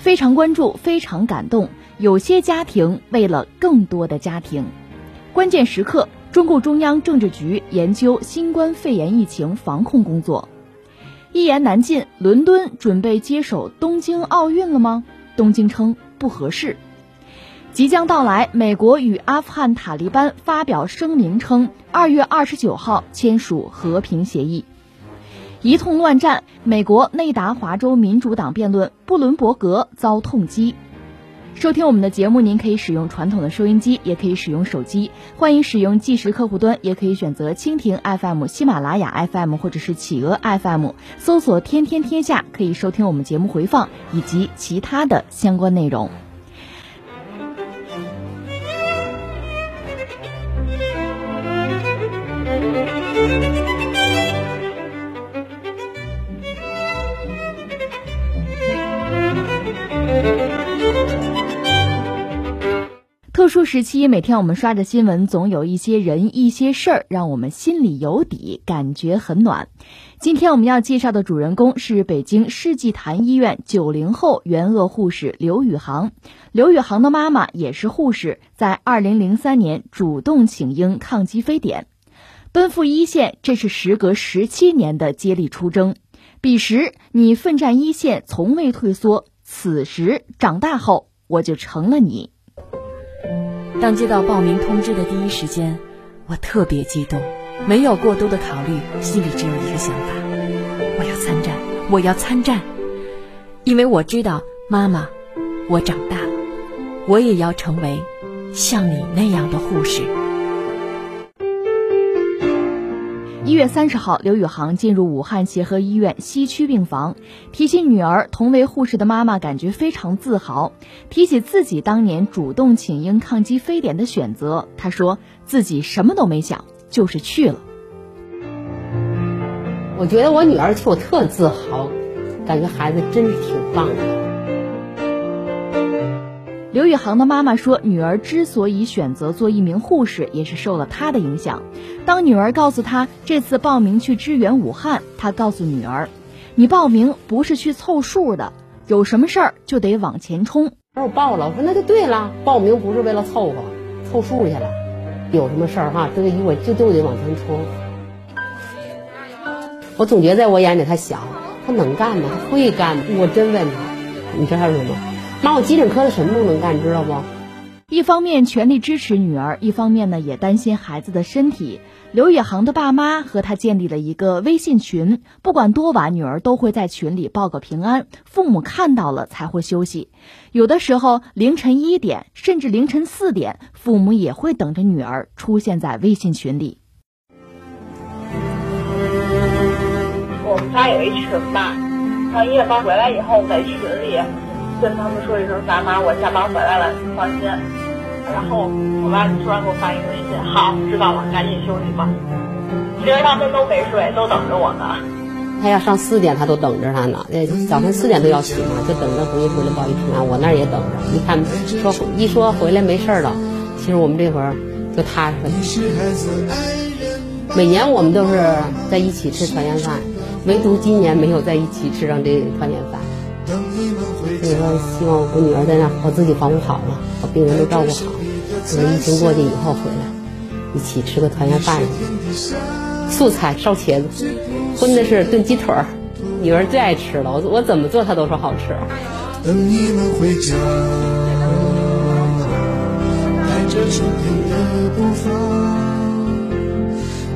非常关注，非常感动。有些家庭为了更多的家庭，关键时刻，中共中央政治局研究新冠肺炎疫情防控工作。一言难尽，伦敦准备接手东京奥运了吗？东京称不合适。即将到来，美国与阿富汗塔利班发表声明称，二月二十九号签署和平协议。一通乱战，美国内达华州民主党辩论，布伦伯格遭痛击。收听我们的节目，您可以使用传统的收音机，也可以使用手机。欢迎使用即时客户端，也可以选择蜻蜓 FM、喜马拉雅 FM 或者是企鹅 FM，搜索“天天天下”，可以收听我们节目回放以及其他的相关内容。特殊时期，每天我们刷着新闻，总有一些人、一些事儿，让我们心里有底，感觉很暖。今天我们要介绍的主人公是北京世纪坛医院九零后援鄂护士刘宇航。刘宇航的妈妈也是护士，在二零零三年主动请缨抗击非典，奔赴一线，这是时隔十七年的接力出征。彼时你奋战一线，从未退缩；此时长大后，我就成了你。当接到报名通知的第一时间，我特别激动，没有过多的考虑，心里只有一个想法：我要参战，我要参战，因为我知道，妈妈，我长大了，我也要成为像你那样的护士。一月三十号，刘宇航进入武汉协和医院西区病房。提起女儿，同为护士的妈妈感觉非常自豪。提起自己当年主动请缨抗击非典的选择，她说自己什么都没想，就是去了。我觉得我女儿替我特自豪，感觉孩子真是挺棒的。刘宇航的妈妈说，女儿之所以选择做一名护士，也是受了他的影响。当女儿告诉他这次报名去支援武汉，他告诉女儿：“你报名不是去凑数的，有什么事儿就得往前冲。”我报了，我说那就对了，报名不是为了凑合、凑数去了，有什么事儿哈，这个我就就得往前冲。我总觉得在我眼里，他小，他能干吗？他会干吗？我真问他，你知道什么？妈，我急诊科的什么都能干，知道不？一方面全力支持女儿，一方面呢也担心孩子的身体。刘宇航的爸妈和他建立了一个微信群，不管多晚，女儿都会在群里报个平安，父母看到了才会休息。有的时候凌晨一点，甚至凌晨四点，父母也会等着女儿出现在微信群里。我们家有一群吧，上医院班回来以后，在群里。跟他们说一声，爸妈，我下班回来了，你放心。然后我妈突然给我发一个微信，好，知道了，赶紧休息吧。其实他们都没睡，都等着我呢。他要上四点，他都等着他呢。那早晨四点都要起嘛，就等着回去回来报一平安。我那儿也等着。你看，说一说回来没事了，其实我们这会儿就踏实了。每年我们都是在一起吃团圆饭，唯独今年没有在一起吃上这团圆饭。所以说，希望我女儿在那把自己防护好了，把病人都照顾好。等疫情过去以后回来，一起吃个团圆饭。素菜烧茄子，荤的是炖鸡腿儿，女儿最爱吃了。我我怎么做她都说好吃。等你们回家，带着春天的步伐。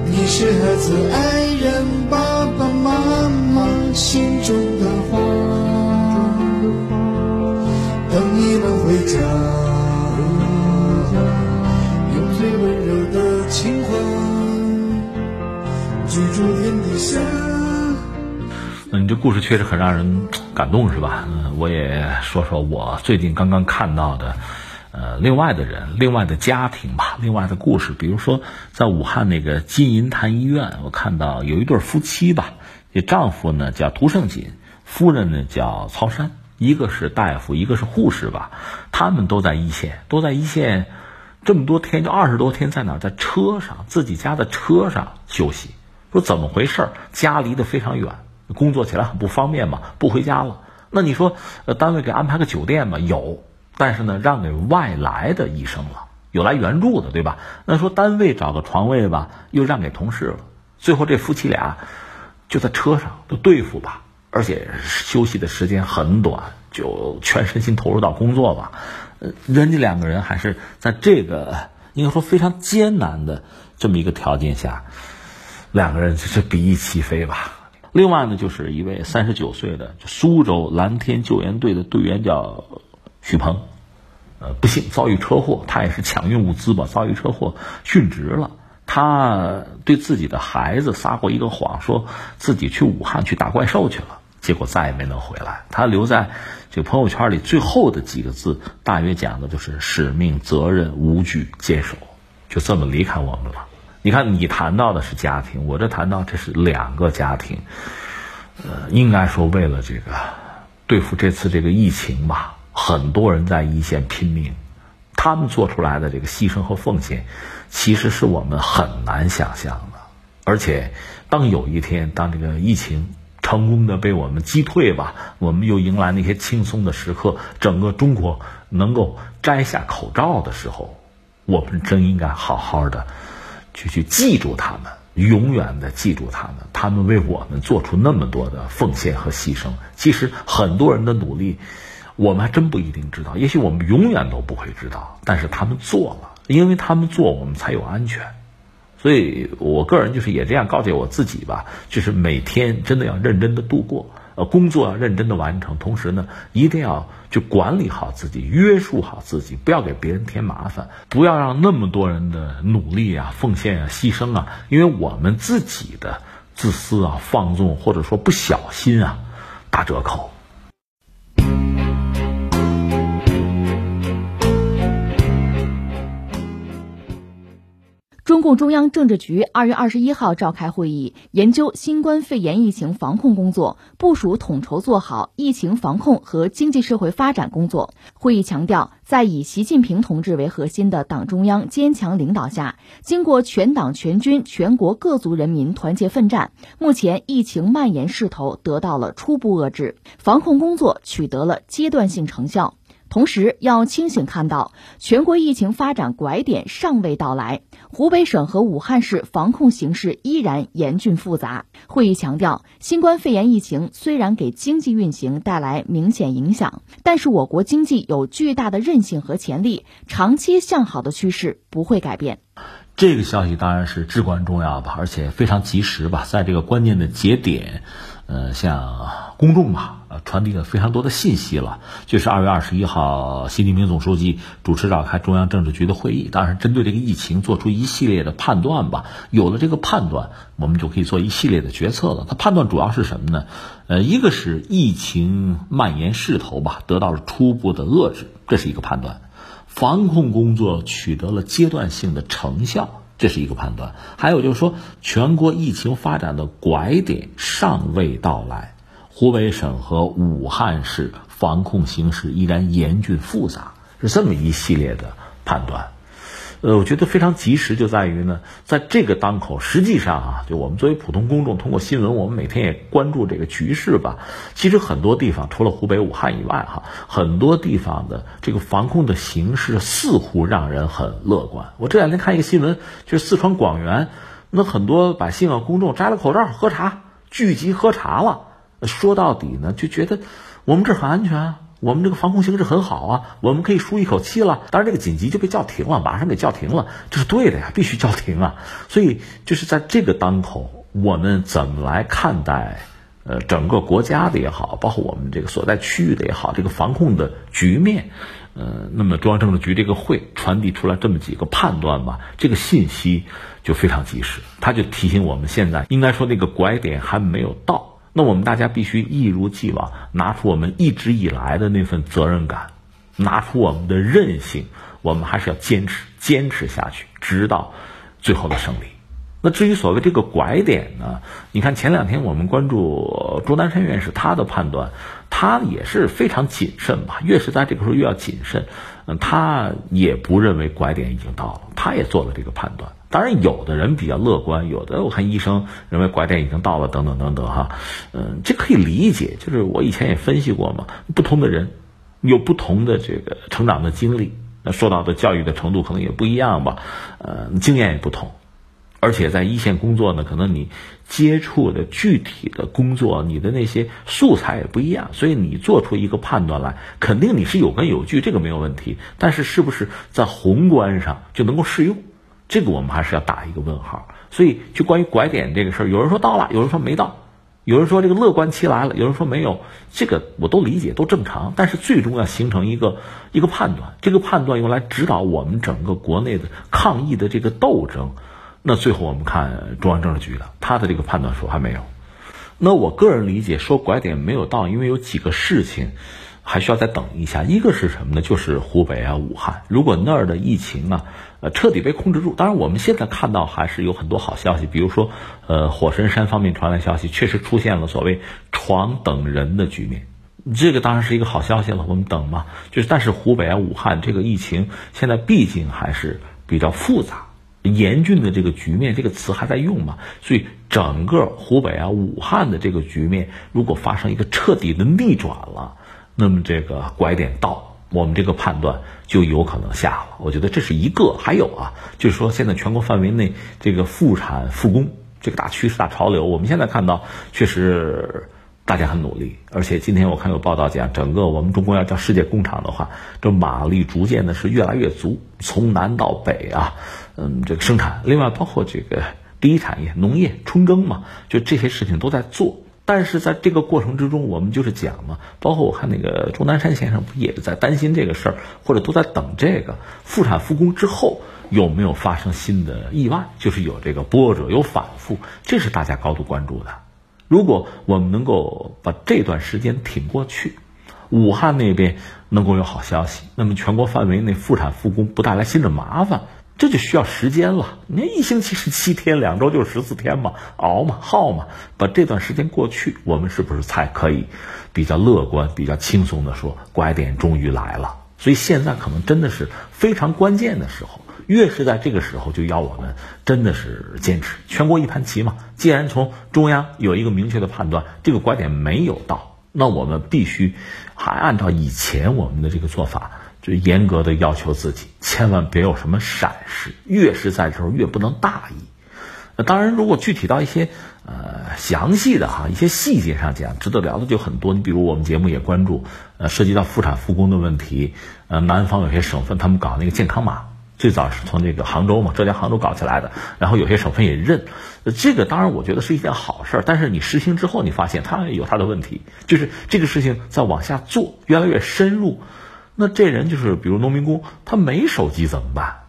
你是孩子爱人爸爸妈妈心中的花。等你们回家，用最温柔的情话，居住天底下。你，这故事确实很让人感动是吧？嗯，我也说说我最近刚刚看到的，呃，另外的人、另外的家庭吧，另外的故事。比如说，在武汉那个金银潭医院，我看到有一对夫妻吧，这丈夫呢叫涂胜锦，夫人呢叫曹珊，一个是大夫，一个是护士吧，他们都在一线，都在一线，这么多天就二十多天，在哪？在车上，自己家的车上休息。说怎么回事？家离得非常远。工作起来很不方便嘛，不回家了。那你说，呃，单位给安排个酒店嘛？有，但是呢，让给外来的医生了，有来援助的，对吧？那说单位找个床位吧，又让给同事了。最后这夫妻俩就在车上就对付吧，而且休息的时间很短，就全身心投入到工作吧。呃，人家两个人还是在这个应该说非常艰难的这么一个条件下，两个人就是比翼齐飞吧。另外呢，就是一位三十九岁的苏州蓝天救援队的队员，叫许鹏，呃，不幸遭遇车祸，他也是抢运物资吧，遭遇车祸殉职了。他对自己的孩子撒过一个谎，说自己去武汉去打怪兽去了，结果再也没能回来。他留在这个朋友圈里最后的几个字，大约讲的就是使命、责任、无惧、坚守，就这么离开我们了。你看，你谈到的是家庭，我这谈到这是两个家庭，呃，应该说为了这个对付这次这个疫情吧，很多人在一线拼命，他们做出来的这个牺牲和奉献，其实是我们很难想象的。而且，当有一天，当这个疫情成功的被我们击退吧，我们又迎来那些轻松的时刻，整个中国能够摘下口罩的时候，我们真应该好好的。去去记住他们，永远的记住他们。他们为我们做出那么多的奉献和牺牲。其实很多人的努力，我们还真不一定知道。也许我们永远都不会知道。但是他们做了，因为他们做，我们才有安全。所以我个人就是也这样告诫我自己吧，就是每天真的要认真的度过。呃，工作要认真的完成，同时呢，一定要去管理好自己，约束好自己，不要给别人添麻烦，不要让那么多人的努力啊、奉献啊、牺牲啊，因为我们自己的自私啊、放纵或者说不小心啊，打折扣。中共中央政治局二月二十一号召开会议，研究新冠肺炎疫情防控工作，部署统筹做好疫情防控和经济社会发展工作。会议强调，在以习近平同志为核心的党中央坚强领导下，经过全党全军全国各族人民团结奋战，目前疫情蔓延势头得到了初步遏制，防控工作取得了阶段性成效。同时，要清醒看到，全国疫情发展拐点尚未到来。湖北省和武汉市防控形势依然严峻复杂。会议强调，新冠肺炎疫情虽然给经济运行带来明显影响，但是我国经济有巨大的韧性和潜力，长期向好的趋势不会改变。这个消息当然是至关重要吧，而且非常及时吧，在这个关键的节点，呃，向公众吧。传递了非常多的信息了，就是二月二十一号，习近平总书记主持召开中央政治局的会议，当然针对这个疫情做出一系列的判断吧。有了这个判断，我们就可以做一系列的决策了。他判断主要是什么呢？呃，一个是疫情蔓延势头吧得到了初步的遏制，这是一个判断；防控工作取得了阶段性的成效，这是一个判断；还有就是说，全国疫情发展的拐点尚未到来。湖北省和武汉市防控形势依然严峻复杂，是这么一系列的判断。呃，我觉得非常及时，就在于呢，在这个当口，实际上啊，就我们作为普通公众，通过新闻，我们每天也关注这个局势吧。其实很多地方，除了湖北武汉以外，哈，很多地方的这个防控的形势似乎让人很乐观。我这两天看一个新闻，就是四川广元，那很多百姓啊，公众摘了口罩喝茶，聚集喝茶了。说到底呢，就觉得我们这很安全啊，我们这个防控形势很好啊，我们可以舒一口气了。当然，这个紧急就被叫停了，马上给叫停了，这是对的呀，必须叫停啊。所以，就是在这个当口，我们怎么来看待呃整个国家的也好，包括我们这个所在区域的也好，这个防控的局面，呃，那么中央政治局这个会传递出来这么几个判断吧，这个信息就非常及时，他就提醒我们，现在应该说那个拐点还没有到。那我们大家必须一如既往，拿出我们一直以来的那份责任感，拿出我们的韧性，我们还是要坚持坚持下去，直到最后的胜利。那至于所谓这个拐点呢？你看前两天我们关注钟南山院士他的判断，他也是非常谨慎吧。越是在这个时候越要谨慎，嗯，他也不认为拐点已经到了，他也做了这个判断。当然，有的人比较乐观，有的我看医生认为拐点已经到了，等等等等哈，嗯，这可以理解。就是我以前也分析过嘛，不同的人有不同的这个成长的经历，那受到的教育的程度可能也不一样吧，呃，经验也不同。而且在一线工作呢，可能你接触的具体的工作，你的那些素材也不一样，所以你做出一个判断来，肯定你是有根有据，这个没有问题。但是是不是在宏观上就能够适用，这个我们还是要打一个问号。所以就关于拐点这个事儿，有人说到了，有人说没到，有人说这个乐观期来了，有人说没有，这个我都理解，都正常。但是最终要形成一个一个判断，这个判断用来指导我们整个国内的抗疫的这个斗争。那最后我们看中央政治局的，他的这个判断说还没有。那我个人理解说拐点没有到，因为有几个事情还需要再等一下。一个是什么呢？就是湖北啊、武汉，如果那儿的疫情啊，呃，彻底被控制住。当然，我们现在看到还是有很多好消息，比如说，呃，火神山方面传来消息，确实出现了所谓床等人的局面，这个当然是一个好消息了。我们等嘛，就是但是湖北啊、武汉这个疫情现在毕竟还是比较复杂。严峻的这个局面，这个词还在用嘛？所以整个湖北啊、武汉的这个局面，如果发生一个彻底的逆转了，那么这个拐点到，我们这个判断就有可能下了。我觉得这是一个。还有啊，就是说现在全国范围内这个复产复工这个大趋势、大潮流，我们现在看到确实。大家很努力，而且今天我看有报道讲，整个我们中国要叫世界工厂的话，这马力逐渐的是越来越足，从南到北啊，嗯，这个生产，另外包括这个第一产业农业春耕嘛，就这些事情都在做。但是在这个过程之中，我们就是讲嘛，包括我看那个钟南山先生不也是在担心这个事儿，或者都在等这个复产复工之后有没有发生新的意外，就是有这个波折有反复，这是大家高度关注的。如果我们能够把这段时间挺过去，武汉那边能够有好消息，那么全国范围内复产复工不带来新的麻烦，这就需要时间了。你看一星期是七天，两周就是十四天嘛，熬嘛，耗嘛，把这段时间过去，我们是不是才可以比较乐观、比较轻松的说，拐点终于来了？所以现在可能真的是非常关键的时候。越是在这个时候，就要我们真的是坚持，全国一盘棋嘛。既然从中央有一个明确的判断，这个拐点没有到，那我们必须还按照以前我们的这个做法，就严格的要求自己，千万别有什么闪失。越是在这时候，越不能大意。那当然，如果具体到一些呃详细的哈一些细节上讲，值得聊的就很多。你比如我们节目也关注，呃，涉及到复产复工的问题，呃，南方有些省份他们搞那个健康码。最早是从这个杭州嘛，浙江杭州搞起来的，然后有些省份也认，这个当然我觉得是一件好事儿。但是你实行之后，你发现它有它的问题，就是这个事情在往下做，越来越深入。那这人就是比如农民工，他没手机怎么办？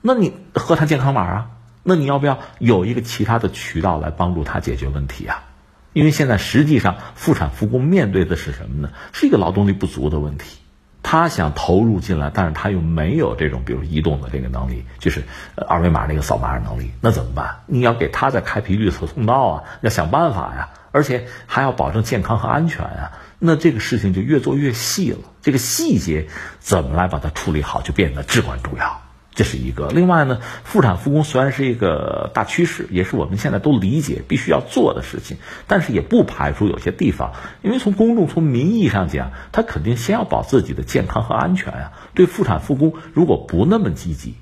那你核他健康码啊？那你要不要有一个其他的渠道来帮助他解决问题啊？因为现在实际上复产复工面对的是什么呢？是一个劳动力不足的问题。他想投入进来，但是他又没有这种，比如移动的这个能力，就是二维码那个扫码能力，那怎么办？你要给他再开辟绿色通道啊，要想办法呀，而且还要保证健康和安全啊，那这个事情就越做越细了，这个细节怎么来把它处理好，就变得至关重要。这是一个。另外呢，复产复工虽然是一个大趋势，也是我们现在都理解必须要做的事情，但是也不排除有些地方，因为从公众从民意上讲，他肯定先要保自己的健康和安全啊。对复产复工如果不那么积极，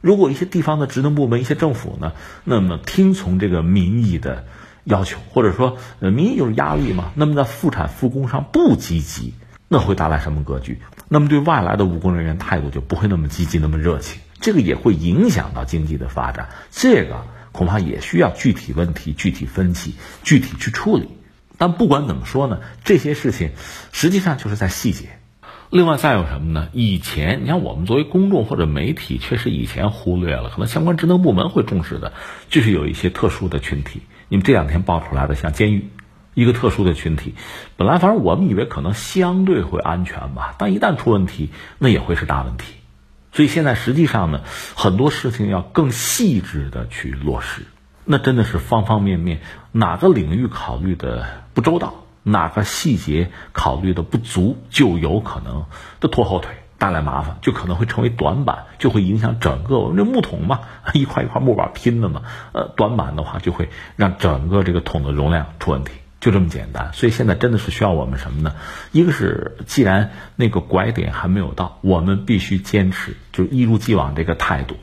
如果一些地方的职能部门、一些政府呢，那么听从这个民意的要求，或者说呃民意就是压力嘛，那么在复产复工上不积极，那会带来什么格局？那么对外来的务工人员态度就不会那么积极、那么热情。这个也会影响到经济的发展，这个恐怕也需要具体问题具体分析、具体去处理。但不管怎么说呢，这些事情实际上就是在细节。另外再有什么呢？以前你看我们作为公众或者媒体，确实以前忽略了，可能相关职能部门会重视的，就是有一些特殊的群体。你们这两天爆出来的，像监狱，一个特殊的群体。本来反正我们以为可能相对会安全吧，但一旦出问题，那也会是大问题。所以现在实际上呢，很多事情要更细致的去落实，那真的是方方面面哪个领域考虑的不周到，哪个细节考虑的不足，就有可能的拖后腿，带来麻烦，就可能会成为短板，就会影响整个我们这木桶嘛，一块一块木板拼的嘛，呃，短板的话就会让整个这个桶的容量出问题。就这么简单，所以现在真的是需要我们什么呢？一个是，既然那个拐点还没有到，我们必须坚持，就一如既往这个态度。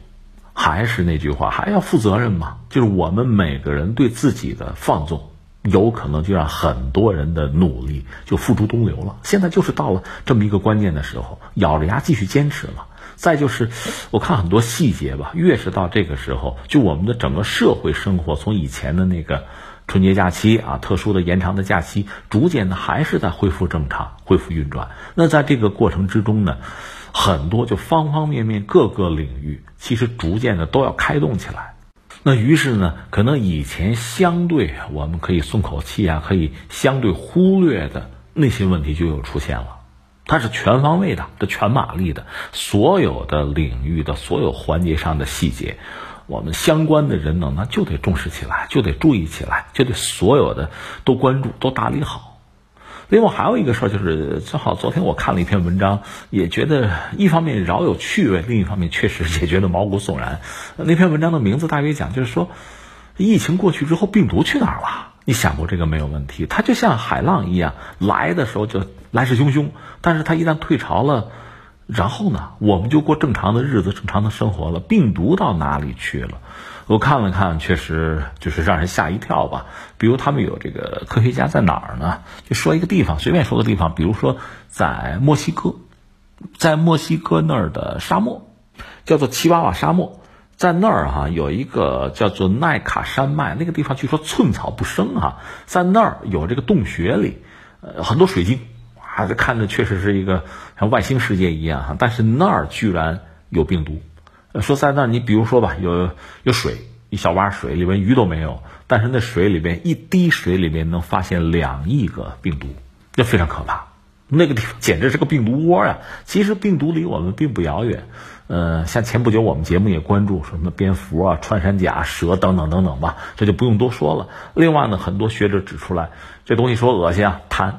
还是那句话，还要负责任嘛。就是我们每个人对自己的放纵，有可能就让很多人的努力就付诸东流了。现在就是到了这么一个关键的时候，咬着牙继续坚持了。再就是，我看很多细节吧，越是到这个时候，就我们的整个社会生活，从以前的那个。春节假期啊，特殊的延长的假期，逐渐的还是在恢复正常、恢复运转。那在这个过程之中呢，很多就方方面面各个领域，其实逐渐的都要开动起来。那于是呢，可能以前相对我们可以松口气啊，可以相对忽略的那些问题就又出现了。它是全方位的，这全马力的，所有的领域的所有环节上的细节。我们相关的人呢，那就得重视起来，就得注意起来，就得所有的都关注，都打理好。另外还有一个事儿，就是正好昨天我看了一篇文章，也觉得一方面饶有趣味，另一方面确实也觉得毛骨悚然。那篇文章的名字大约讲，就是说，疫情过去之后，病毒去哪儿了？你想过这个没有问题？它就像海浪一样，来的时候就来势汹汹，但是它一旦退潮了。然后呢，我们就过正常的日子、正常的生活了。病毒到哪里去了？我看了看，确实就是让人吓一跳吧。比如他们有这个科学家在哪儿呢？就说一个地方，随便说个地方，比如说在墨西哥，在墨西哥那儿的沙漠，叫做奇瓦瓦沙漠，在那儿哈有一个叫做奈卡山脉，那个地方据说寸草不生哈，在那儿有这个洞穴里，呃，很多水晶。啊，这看着确实是一个像外星世界一样哈，但是那儿居然有病毒。说在那儿，你比如说吧，有有水，一小洼水里边鱼都没有，但是那水里边一滴水里面能发现两亿个病毒，这非常可怕。那个地方简直是个病毒窝呀！其实病毒离我们并不遥远。呃，像前不久我们节目也关注什么蝙蝠啊、穿山甲、蛇等等等等吧，这就不用多说了。另外呢，很多学者指出来，这东西说恶心啊，痰。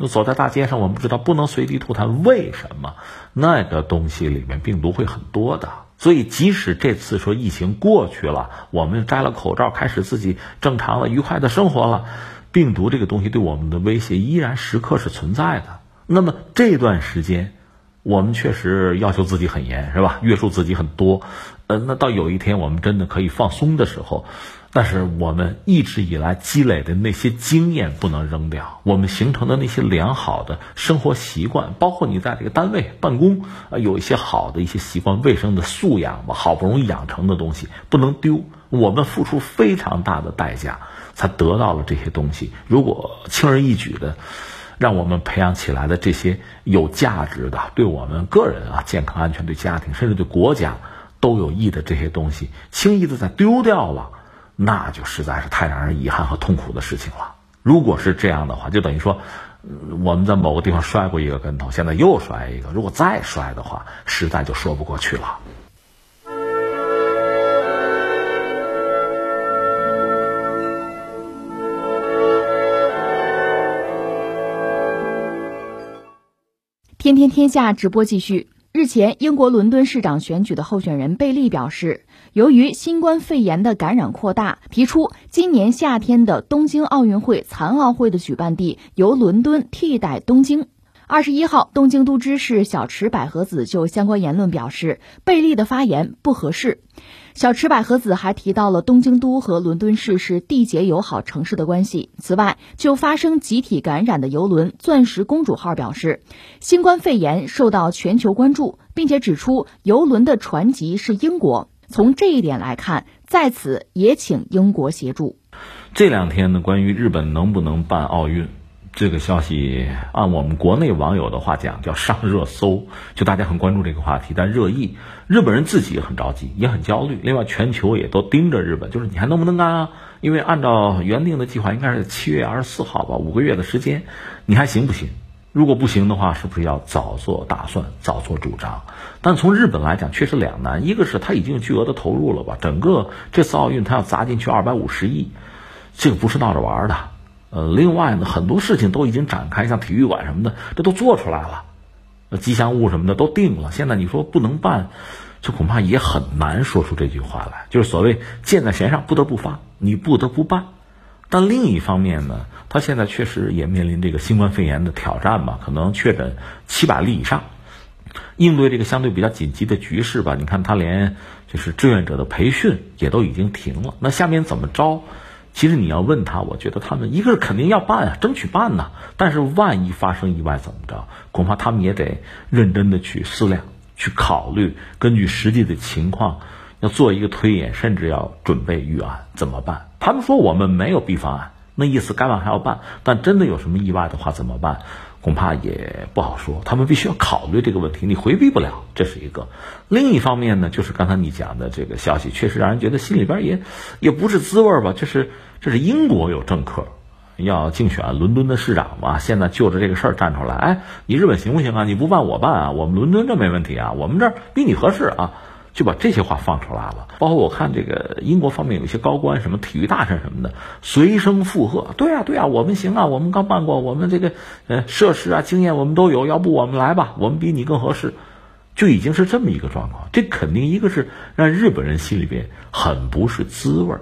那走在大街上，我们不知道不能随地吐痰，为什么？那个东西里面病毒会很多的，所以即使这次说疫情过去了，我们摘了口罩，开始自己正常的、愉快的生活了，病毒这个东西对我们的威胁依然时刻是存在的。那么这段时间，我们确实要求自己很严，是吧？约束自己很多。呃，那到有一天我们真的可以放松的时候。但是我们一直以来积累的那些经验不能扔掉，我们形成的那些良好的生活习惯，包括你在这个单位办公啊，有一些好的一些习惯、卫生的素养吧，好不容易养成的东西不能丢。我们付出非常大的代价才得到了这些东西，如果轻而易举的让我们培养起来的这些有价值的、对我们个人啊健康安全、对家庭甚至对国家都有益的这些东西，轻易的再丢掉了。那就实在是太让人遗憾和痛苦的事情了。如果是这样的话，就等于说，我们在某个地方摔过一个跟头，现在又摔一个。如果再摔的话，实在就说不过去了。天天天下直播继续。日前，英国伦敦市长选举的候选人贝利表示，由于新冠肺炎的感染扩大，提出今年夏天的东京奥运会残奥会的举办地由伦敦替代东京。二十一号，东京都知事小池百合子就相关言论表示，贝利的发言不合适。小池百合子还提到了东京都和伦敦市是缔结友好城市的关系。此外，就发生集体感染的游轮“钻石公主号”表示，新冠肺炎受到全球关注，并且指出游轮的船籍是英国。从这一点来看，在此也请英国协助。这两天呢，关于日本能不能办奥运？这个消息按我们国内网友的话讲，叫上热搜，就大家很关注这个话题，但热议。日本人自己也很着急，也很焦虑。另外，全球也都盯着日本，就是你还能不能干啊？因为按照原定的计划，应该是七月二十四号吧，五个月的时间，你还行不行？如果不行的话，是不是要早做打算、早做主张？但从日本来讲，确实两难。一个是他已经有巨额的投入了吧，整个这次奥运他要砸进去二百五十亿，这个不是闹着玩的。呃，另外呢，很多事情都已经展开，像体育馆什么的，这都做出来了，吉祥物什么的都定了。现在你说不能办，这恐怕也很难说出这句话来。就是所谓箭在弦上，不得不发，你不得不办。但另一方面呢，他现在确实也面临这个新冠肺炎的挑战吧，可能确诊七百例以上，应对这个相对比较紧急的局势吧。你看他连就是志愿者的培训也都已经停了，那下面怎么着？其实你要问他，我觉得他们一个是肯定要办啊，争取办呐。但是万一发生意外怎么着？恐怕他们也得认真的去思量、去考虑，根据实际的情况要做一个推演，甚至要准备预案怎么办？他们说我们没有 B 方案，那意思该办还要办。但真的有什么意外的话怎么办？恐怕也不好说。他们必须要考虑这个问题，你回避不了，这是一个。另一方面呢，就是刚才你讲的这个消息，确实让人觉得心里边也也不是滋味吧。就是这是英国有政客要竞选伦敦的市长嘛，现在就着这个事儿站出来，哎，你日本行不行啊？你不办我办啊，我们伦敦这没问题啊，我们这儿比你合适啊。就把这些话放出来了，包括我看这个英国方面有一些高官，什么体育大臣什么的，随声附和。对啊，对啊，我们行啊，我们刚办过，我们这个呃设施啊经验我们都有，要不我们来吧，我们比你更合适，就已经是这么一个状况。这肯定一个是让日本人心里边很不是滋味儿。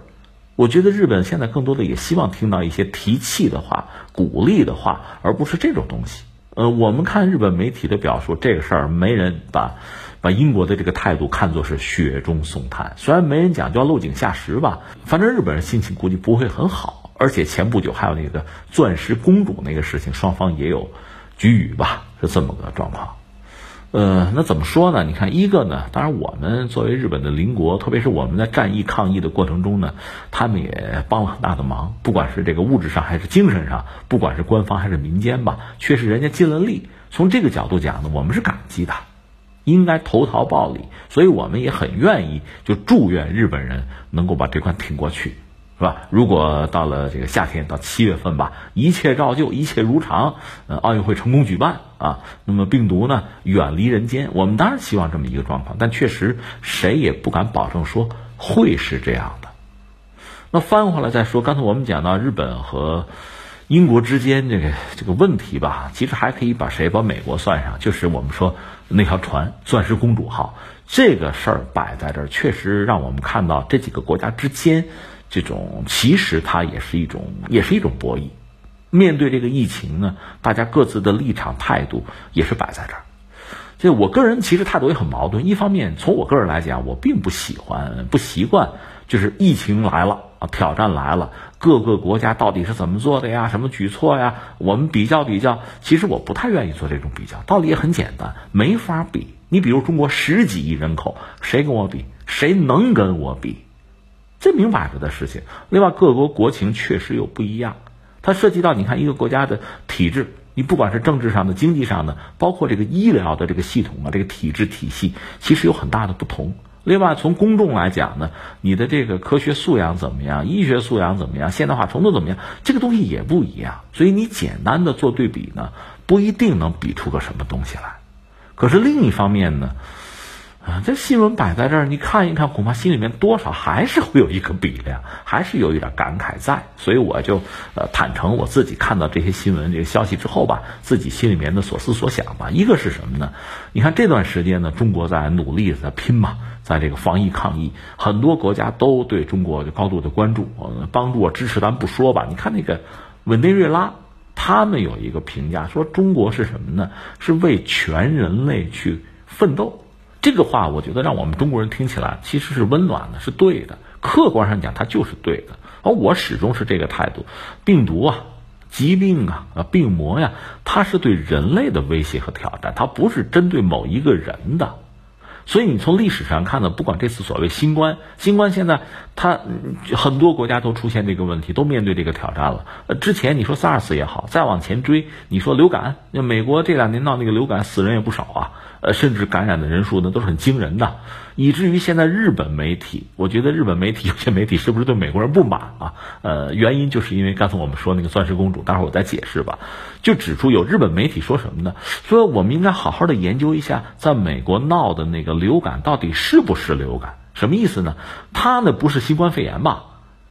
我觉得日本现在更多的也希望听到一些提气的话、鼓励的话，而不是这种东西。呃，我们看日本媒体的表述，这个事儿没人把。把英国的这个态度看作是雪中送炭，虽然没人讲叫落井下石吧，反正日本人心情估计不会很好。而且前不久还有那个钻石公主那个事情，双方也有局语吧，是这么个状况。呃，那怎么说呢？你看，一个呢，当然我们作为日本的邻国，特别是我们在战役抗疫的过程中呢，他们也帮了很大的忙，不管是这个物质上还是精神上，不管是官方还是民间吧，确实人家尽了力。从这个角度讲呢，我们是感激的。应该投桃报李，所以我们也很愿意，就祝愿日本人能够把这关挺过去，是吧？如果到了这个夏天，到七月份吧，一切照旧，一切如常，呃，奥运会成功举办啊，那么病毒呢远离人间，我们当然希望这么一个状况，但确实谁也不敢保证说会是这样的。那翻回来再说，刚才我们讲到日本和。英国之间这个这个问题吧，其实还可以把谁把美国算上，就是我们说那条船“钻石公主号”这个事儿摆在这儿，确实让我们看到这几个国家之间这种其实它也是一种也是一种博弈。面对这个疫情呢，大家各自的立场态度也是摆在这儿。就我个人其实态度也很矛盾，一方面从我个人来讲，我并不喜欢不习惯，就是疫情来了啊，挑战来了。各个国家到底是怎么做的呀？什么举措呀？我们比较比较，其实我不太愿意做这种比较。道理也很简单，没法比。你比如中国十几亿人口，谁跟我比？谁能跟我比？这明摆着的事情。另外，各国国情确实有不一样，它涉及到你看一个国家的体制，你不管是政治上的、经济上的，包括这个医疗的这个系统啊，这个体制体系，其实有很大的不同。另外，从公众来讲呢，你的这个科学素养怎么样？医学素养怎么样？现代化程度怎么样？这个东西也不一样。所以你简单的做对比呢，不一定能比出个什么东西来。可是另一方面呢，啊，这新闻摆在这儿，你看一看，恐怕心里面多少还是会有一个比量，还是有一点感慨在。所以我就呃坦诚我自己看到这些新闻这个消息之后吧，自己心里面的所思所想吧。一个是什么呢？你看这段时间呢，中国在努力在拼嘛。在这个防疫抗疫，很多国家都对中国就高度的关注，帮助啊支持咱不说吧。你看那个委内瑞拉，他们有一个评价说中国是什么呢？是为全人类去奋斗。这个话我觉得让我们中国人听起来其实是温暖的，是对的。客观上讲，它就是对的。而我始终是这个态度：病毒啊、疾病啊、啊病魔呀，它是对人类的威胁和挑战，它不是针对某一个人的。所以你从历史上看呢，不管这次所谓新冠，新冠现在它很多国家都出现这个问题，都面对这个挑战了。呃，之前你说 SARS 也好，再往前追，你说流感，那美国这两年闹那个流感，死人也不少啊。呃，甚至感染的人数呢都是很惊人的，以至于现在日本媒体，我觉得日本媒体有些媒体是不是对美国人不满啊？呃，原因就是因为刚才我们说那个钻石公主，待会儿我再解释吧。就指出有日本媒体说什么呢？说我们应该好好的研究一下，在美国闹的那个流感到底是不是流感？什么意思呢？它呢不是新冠肺炎吧？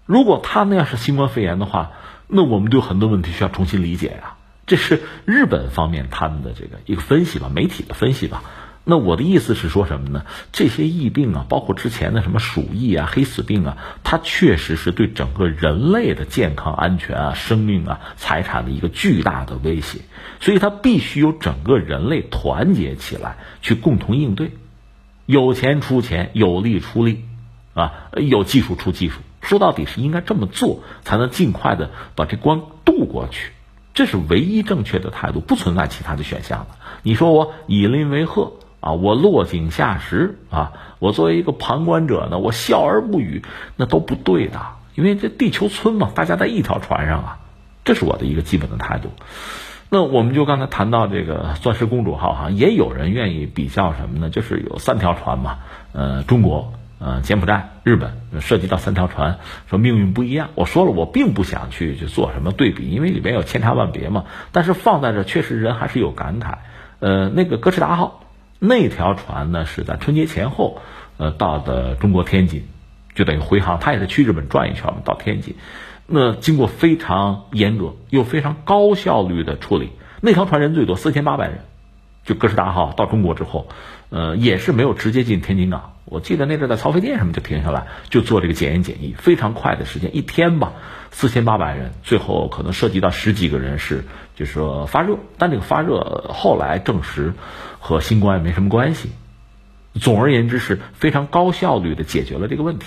如果它那要是新冠肺炎的话，那我们就很多问题需要重新理解呀。这是日本方面他们的这个一个分析吧，媒体的分析吧。那我的意思是说什么呢？这些疫病啊，包括之前的什么鼠疫啊、黑死病啊，它确实是对整个人类的健康安全啊、生命啊、财产的一个巨大的威胁。所以它必须由整个人类团结起来去共同应对，有钱出钱，有力出力，啊，有技术出技术。说到底是应该这么做，才能尽快的把这关渡过去。这是唯一正确的态度，不存在其他的选项了。你说我以邻为壑啊，我落井下石啊，我作为一个旁观者呢，我笑而不语，那都不对的。因为这地球村嘛，大家在一条船上啊，这是我的一个基本的态度。那我们就刚才谈到这个钻石公主号哈，也有人愿意比较什么呢？就是有三条船嘛，呃，中国。呃，柬埔寨、日本涉及到三条船，说命运不一样。我说了，我并不想去去做什么对比，因为里边有千差万别嘛。但是放在这，确实人还是有感慨。呃，那个哥斯达号那条船呢，是在春节前后，呃，到的中国天津，就等于回航。他也是去日本转一圈嘛，到天津。那经过非常严格又非常高效率的处理，那条船人最多四千八百人。就哥斯达号到中国之后，呃，也是没有直接进天津港。我记得那阵在曹妃甸什么就停下来，就做这个检验检疫，非常快的时间，一天吧，四千八百人，最后可能涉及到十几个人是，就是说发热，但这个发热后来证实和新冠也没什么关系。总而言之是非常高效率的解决了这个问题。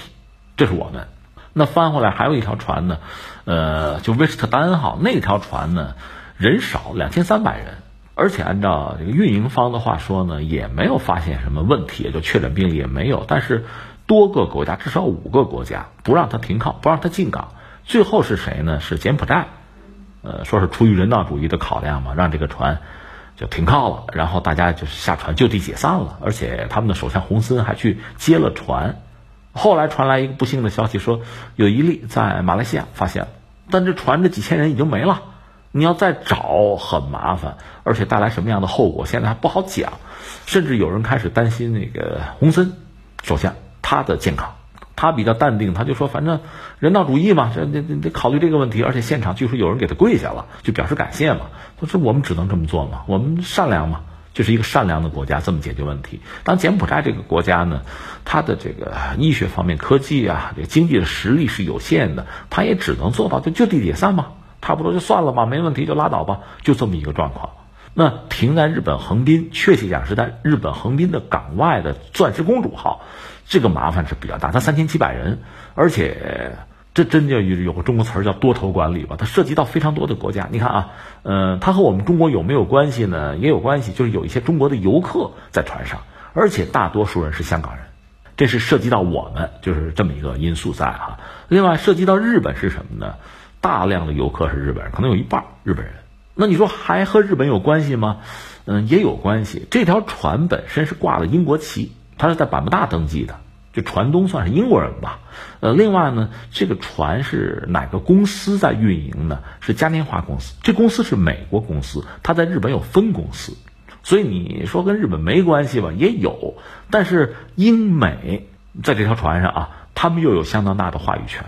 这是我们。那翻回来还有一条船呢，呃，就威斯特丹号那条船呢，人少两千三百人。而且按照这个运营方的话说呢，也没有发现什么问题，也就确诊病例也没有。但是多个国家，至少五个国家不让他停靠，不让他进港。最后是谁呢？是柬埔寨，呃，说是出于人道主义的考量嘛，让这个船就停靠了，然后大家就下船就地解散了。而且他们的首相洪森还去接了船。后来传来一个不幸的消息，说有一例在马来西亚发现了，但这船这几千人已经没了。你要再找很麻烦，而且带来什么样的后果，现在还不好讲。甚至有人开始担心那个洪森首相他的健康，他比较淡定，他就说反正人道主义嘛，这这得考虑这个问题。而且现场据说有人给他跪下了，就表示感谢嘛。他说我们只能这么做嘛，我们善良嘛，就是一个善良的国家，这么解决问题。当柬埔寨这个国家呢，它的这个医学方面、科技啊，这经济的实力是有限的，他也只能做到就就地解散嘛。差不多就算了吧，没问题就拉倒吧，就这么一个状况。那停在日本横滨，确切讲是在日本横滨的港外的钻石公主号，这个麻烦是比较大。它三千七百人，而且这真叫有有个中国词儿叫多头管理吧，它涉及到非常多的国家。你看啊，呃，它和我们中国有没有关系呢？也有关系，就是有一些中国的游客在船上，而且大多数人是香港人，这是涉及到我们，就是这么一个因素在哈。另外涉及到日本是什么呢？大量的游客是日本人，可能有一半日本人。那你说还和日本有关系吗？嗯，也有关系。这条船本身是挂了英国旗，它是在百慕大登记的，就船东算是英国人吧。呃，另外呢，这个船是哪个公司在运营呢？是嘉年华公司。这公司是美国公司，它在日本有分公司，所以你说跟日本没关系吧？也有，但是英美在这条船上啊，他们又有相当大的话语权。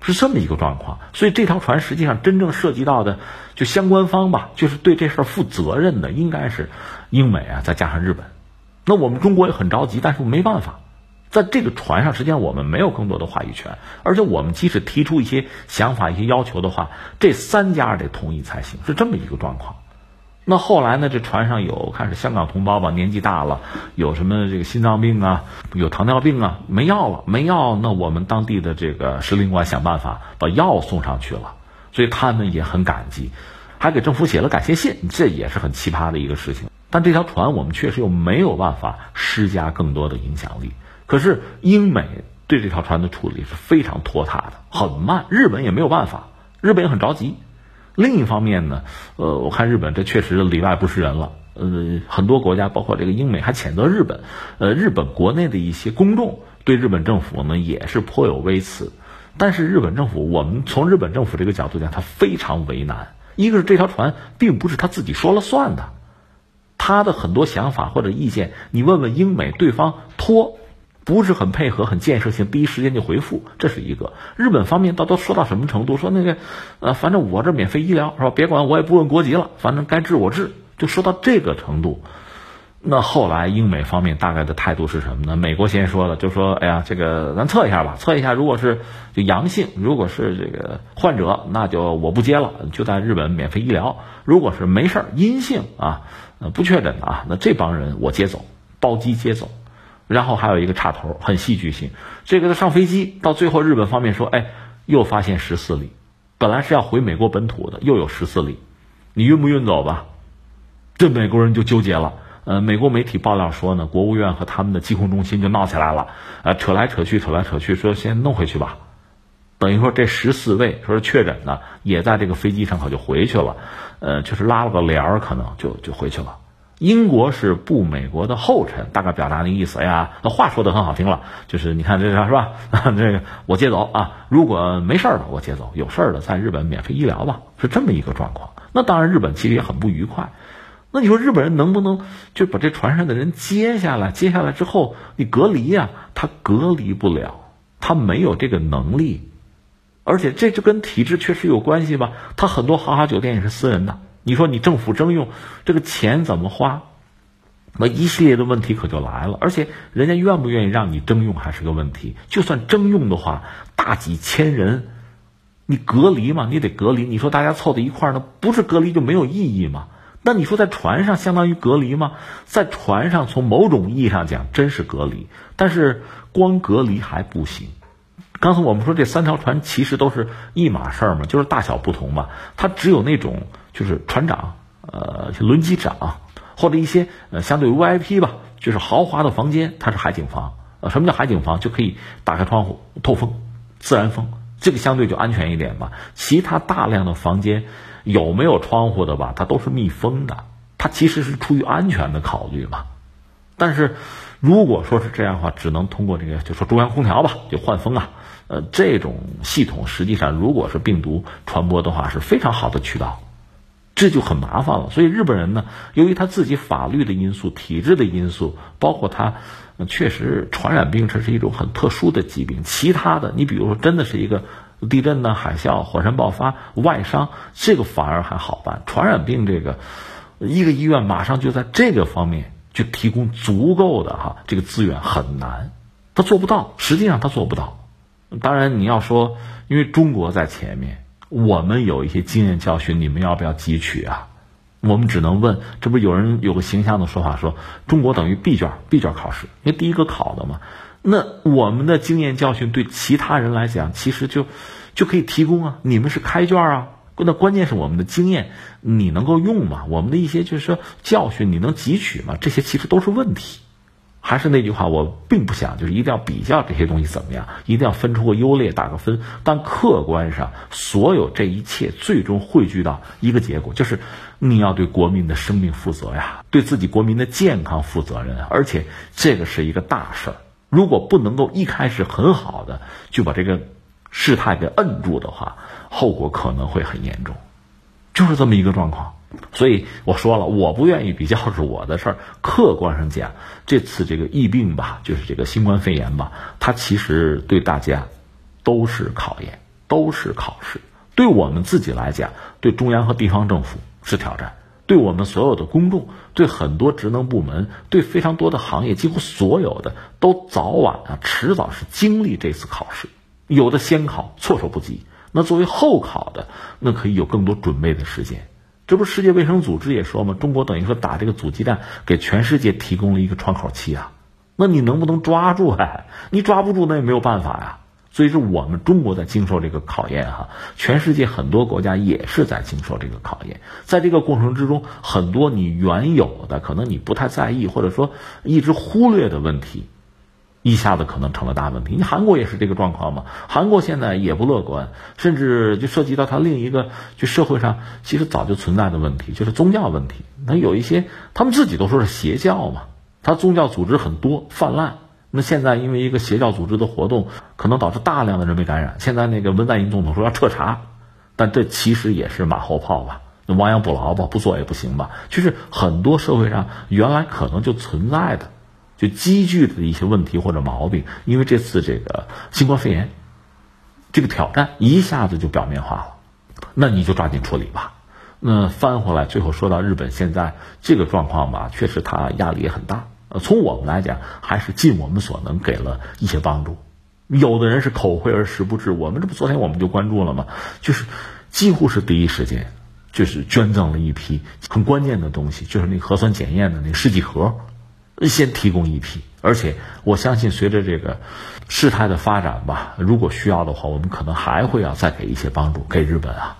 是这么一个状况，所以这条船实际上真正涉及到的，就相关方吧，就是对这事儿负责任的，应该是英美啊，再加上日本。那我们中国也很着急，但是没办法，在这个船上，实际上我们没有更多的话语权，而且我们即使提出一些想法、一些要求的话，这三家得同意才行，是这么一个状况。那后来呢？这船上有看是香港同胞吧，年纪大了，有什么这个心脏病啊，有糖尿病啊，没药了，没药。那我们当地的这个使领馆想办法把药送上去了，所以他们也很感激，还给政府写了感谢信，这也是很奇葩的一个事情。但这条船我们确实又没有办法施加更多的影响力。可是英美对这条船的处理是非常拖沓的，很慢。日本也没有办法，日本也很着急。另一方面呢，呃，我看日本这确实里外不是人了。呃，很多国家包括这个英美还谴责日本。呃，日本国内的一些公众对日本政府呢也是颇有微词。但是日本政府，我们从日本政府这个角度讲，他非常为难。一个是这条船并不是他自己说了算的，他的很多想法或者意见，你问问英美，对方拖。不是很配合，很建设性，第一时间就回复，这是一个。日本方面到都说到什么程度？说那个，呃，反正我这免费医疗是吧？别管我也不问国籍了，反正该治我治，就说到这个程度。那后来英美方面大概的态度是什么呢？美国先说了，就说，哎呀，这个咱测一下吧，测一下，如果是就阳性，如果是这个患者，那就我不接了，就在日本免费医疗。如果是没事阴性啊，不确诊啊，那这帮人我接走，包机接走。然后还有一个插头，很戏剧性。这个他上飞机，到最后日本方面说：“哎，又发现十四例，本来是要回美国本土的，又有十四例，你运不运走吧？”这美国人就纠结了。呃，美国媒体爆料说呢，国务院和他们的疾控中心就闹起来了，呃，扯来扯去，扯来扯去，说先弄回去吧。等于说这十四位说是确诊的，也在这个飞机上可就回去了，呃，就是拉了个帘儿，可能就就回去了。英国是步美国的后尘，大概表达那意思。哎呀，那话说的很好听了，就是你看这个是吧？这个我接走啊，如果没事儿了我接走，有事儿了在日本免费医疗吧，是这么一个状况。那当然，日本其实也很不愉快。那你说日本人能不能就把这船上的人接下来？接下来之后你隔离呀？他隔离不了，他没有这个能力，而且这就跟体制确实有关系吧？他很多豪华酒店也是私人的。你说你政府征用这个钱怎么花？那一系列的问题可就来了。而且人家愿不愿意让你征用还是个问题。就算征用的话，大几千人，你隔离嘛？你得隔离。你说大家凑在一块儿，那不是隔离就没有意义吗？那你说在船上相当于隔离吗？在船上从某种意义上讲真是隔离，但是光隔离还不行。刚才我们说这三条船其实都是一码事儿嘛，就是大小不同嘛。它只有那种就是船长，呃，轮机长或者一些呃相对 VIP 吧，就是豪华的房间，它是海景房。呃，什么叫海景房？就可以打开窗户透风，自然风，这个相对就安全一点吧。其他大量的房间有没有窗户的吧？它都是密封的，它其实是出于安全的考虑嘛。但是如果说是这样的话，只能通过这个就说中央空调吧，就换风啊。呃，这种系统实际上，如果是病毒传播的话，是非常好的渠道，这就很麻烦了。所以日本人呢，由于他自己法律的因素、体制的因素，包括他确实传染病这是一种很特殊的疾病。其他的，你比如说真的是一个地震呢、海啸、火山爆发、外伤，这个反而还好办。传染病这个，一个医院马上就在这个方面就提供足够的哈这个资源很难，他做不到。实际上他做不到。当然，你要说，因为中国在前面，我们有一些经验教训，你们要不要汲取啊？我们只能问，这不有人有个形象的说法，说中国等于闭卷，闭卷考试，因为第一个考的嘛。那我们的经验教训对其他人来讲，其实就就可以提供啊。你们是开卷啊，那关键是我们的经验你能够用吗？我们的一些就是说教训你能汲取吗？这些其实都是问题。还是那句话，我并不想就是一定要比较这些东西怎么样，一定要分出个优劣打个分。但客观上，所有这一切最终汇聚到一个结果，就是你要对国民的生命负责呀，对自己国民的健康负责任。而且这个是一个大事儿，如果不能够一开始很好的就把这个事态给摁住的话，后果可能会很严重。就是这么一个状况。所以我说了，我不愿意比较是我的事儿。客观上讲，这次这个疫病吧，就是这个新冠肺炎吧，它其实对大家都是考验，都是考试。对我们自己来讲，对中央和地方政府是挑战；对我们所有的公众，对很多职能部门，对非常多的行业，几乎所有的都早晚啊，迟早是经历这次考试。有的先考措手不及，那作为后考的，那可以有更多准备的时间。这不世界卫生组织也说吗？中国等于说打这个阻击战，给全世界提供了一个窗口期啊。那你能不能抓住？哎，你抓不住，那也没有办法呀。所以是我们中国在经受这个考验哈，全世界很多国家也是在经受这个考验。在这个过程之中，很多你原有的可能你不太在意或者说一直忽略的问题，一下子可能成了大问题。你韩国也是这个状况嘛？韩国现在也不乐观，甚至就涉及到它另一个就社会上其实早就存在的问题，就是宗教问题。那有一些他们自己都说是邪教嘛，他宗教组织很多泛滥。那现在因为一个邪教组织的活动，可能导致大量的人被感染。现在那个文在寅总统说要彻查，但这其实也是马后炮吧？那亡羊补牢吧？不做也不行吧？就是很多社会上原来可能就存在的，就积聚的一些问题或者毛病，因为这次这个新冠肺炎这个挑战一下子就表面化了，那你就抓紧处理吧。那翻回来，最后说到日本现在这个状况吧，确实他压力也很大。呃，从我们来讲，还是尽我们所能给了一些帮助。有的人是口惠而实不至，我们这不昨天我们就关注了吗？就是几乎是第一时间，就是捐赠了一批很关键的东西，就是那核酸检验的那试剂盒，先提供一批。而且我相信，随着这个事态的发展吧，如果需要的话，我们可能还会要再给一些帮助给日本啊。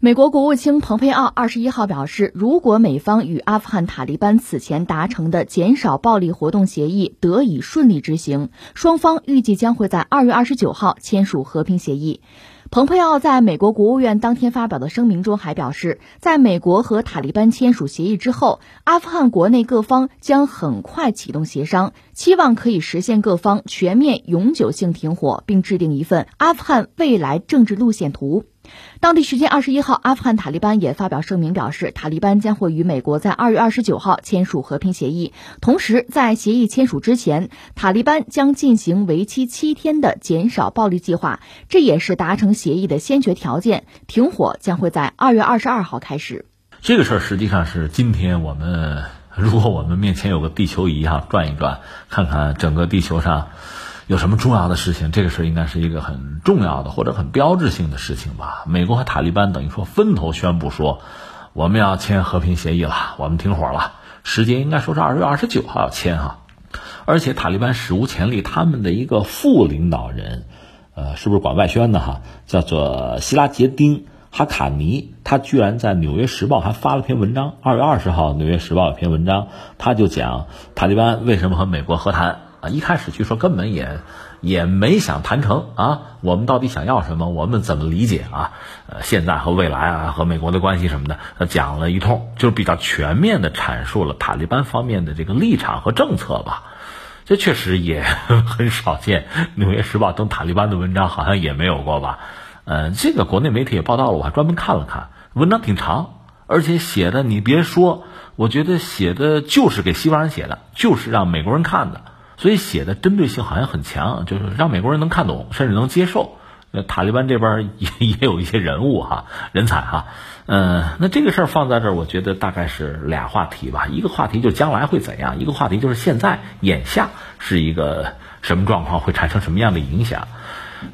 美国国务卿蓬佩奥二十一号表示，如果美方与阿富汗塔利班此前达成的减少暴力活动协议得以顺利执行，双方预计将会在二月二十九号签署和平协议。蓬佩奥在美国国务院当天发表的声明中还表示，在美国和塔利班签署协议之后，阿富汗国内各方将很快启动协商，期望可以实现各方全面永久性停火，并制定一份阿富汗未来政治路线图。当地时间二十一号，阿富汗塔利班也发表声明，表示塔利班将会与美国在二月二十九号签署和平协议。同时，在协议签署之前，塔利班将进行为期七天的减少暴力计划，这也是达成协议的先决条件。停火将会在二月二十二号开始。这个事儿实际上是今天我们，如果我们面前有个地球仪哈，转一转，看看整个地球上。有什么重要的事情？这个事应该是一个很重要的或者很标志性的事情吧。美国和塔利班等于说分头宣布说，我们要签和平协议了，我们停火了。时间应该说是二月二十九号要签哈。而且塔利班史无前例，他们的一个副领导人，呃，是不是管外宣的哈？叫做希拉杰丁哈卡尼，他居然在《纽约时报》还发了篇文章。二月二十号，《纽约时报》有篇文章，他就讲塔利班为什么和美国和谈。啊，一开始据说根本也也没想谈成啊。我们到底想要什么？我们怎么理解啊？呃，现在和未来啊，和美国的关系什么的，他讲了一通，就是比较全面的阐述了塔利班方面的这个立场和政策吧。这确实也 很少见，《纽约时报》登塔利班的文章好像也没有过吧？嗯，这个国内媒体也报道了，我还专门看了看，文章挺长，而且写的你别说，我觉得写的就是给西方人写的，就是让美国人看的。所以写的针对性好像很强，就是让美国人能看懂，甚至能接受。那塔利班这边也 也有一些人物哈，人才哈。嗯，那这个事儿放在这儿，我觉得大概是俩话题吧。一个话题就是将来会怎样，一个话题就是现在眼下是一个什么状况，会产生什么样的影响。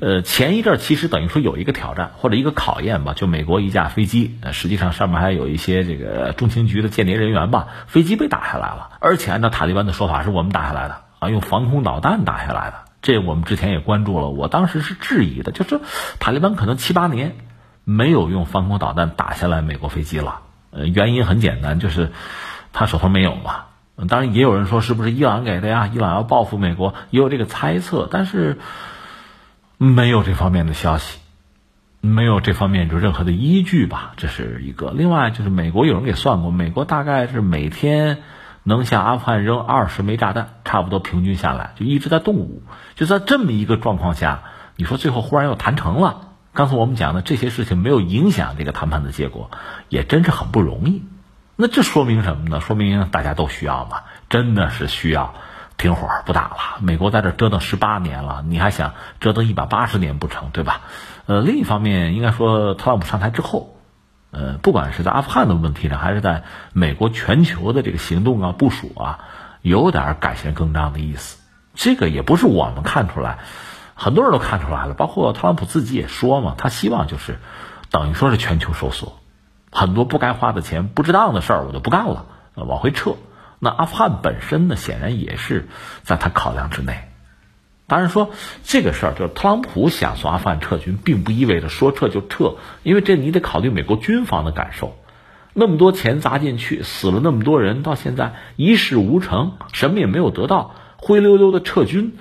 呃，前一阵其实等于说有一个挑战或者一个考验吧，就美国一架飞机，实际上上面还有一些这个中情局的间谍人员吧，飞机被打下来了，而且按照塔利班的说法，是我们打下来的。用防空导弹打下来的，这我们之前也关注了。我当时是质疑的，就是塔利班可能七八年没有用防空导弹打下来美国飞机了。呃，原因很简单，就是他手头没有嘛。当然，也有人说是不是伊朗给的呀？伊朗要报复美国，也有这个猜测，但是没有这方面的消息，没有这方面就任何的依据吧。这是一个。另外，就是美国有人给算过，美国大概是每天。能向阿富汗扔二十枚炸弹，差不多平均下来就一直在动武。就在这么一个状况下，你说最后忽然又谈成了，刚才我们讲的这些事情没有影响这个谈判的结果，也真是很不容易。那这说明什么呢？说明大家都需要嘛，真的是需要停火不打了。美国在这折腾十八年了，你还想折腾一百八十年不成，对吧？呃，另一方面，应该说特朗普上台之后。呃，不管是在阿富汗的问题上，还是在美国全球的这个行动啊、部署啊，有点改弦更张的意思。这个也不是我们看出来，很多人都看出来了，包括特朗普自己也说嘛，他希望就是等于说是全球收缩，很多不该花的钱、不值当的事儿我就不干了，往回撤。那阿富汗本身呢，显然也是在他考量之内。当然说这个事儿，就是特朗普想从阿富汗撤军，并不意味着说撤就撤，因为这你得考虑美国军方的感受。那么多钱砸进去，死了那么多人，到现在一事无成，什么也没有得到，灰溜溜的撤军，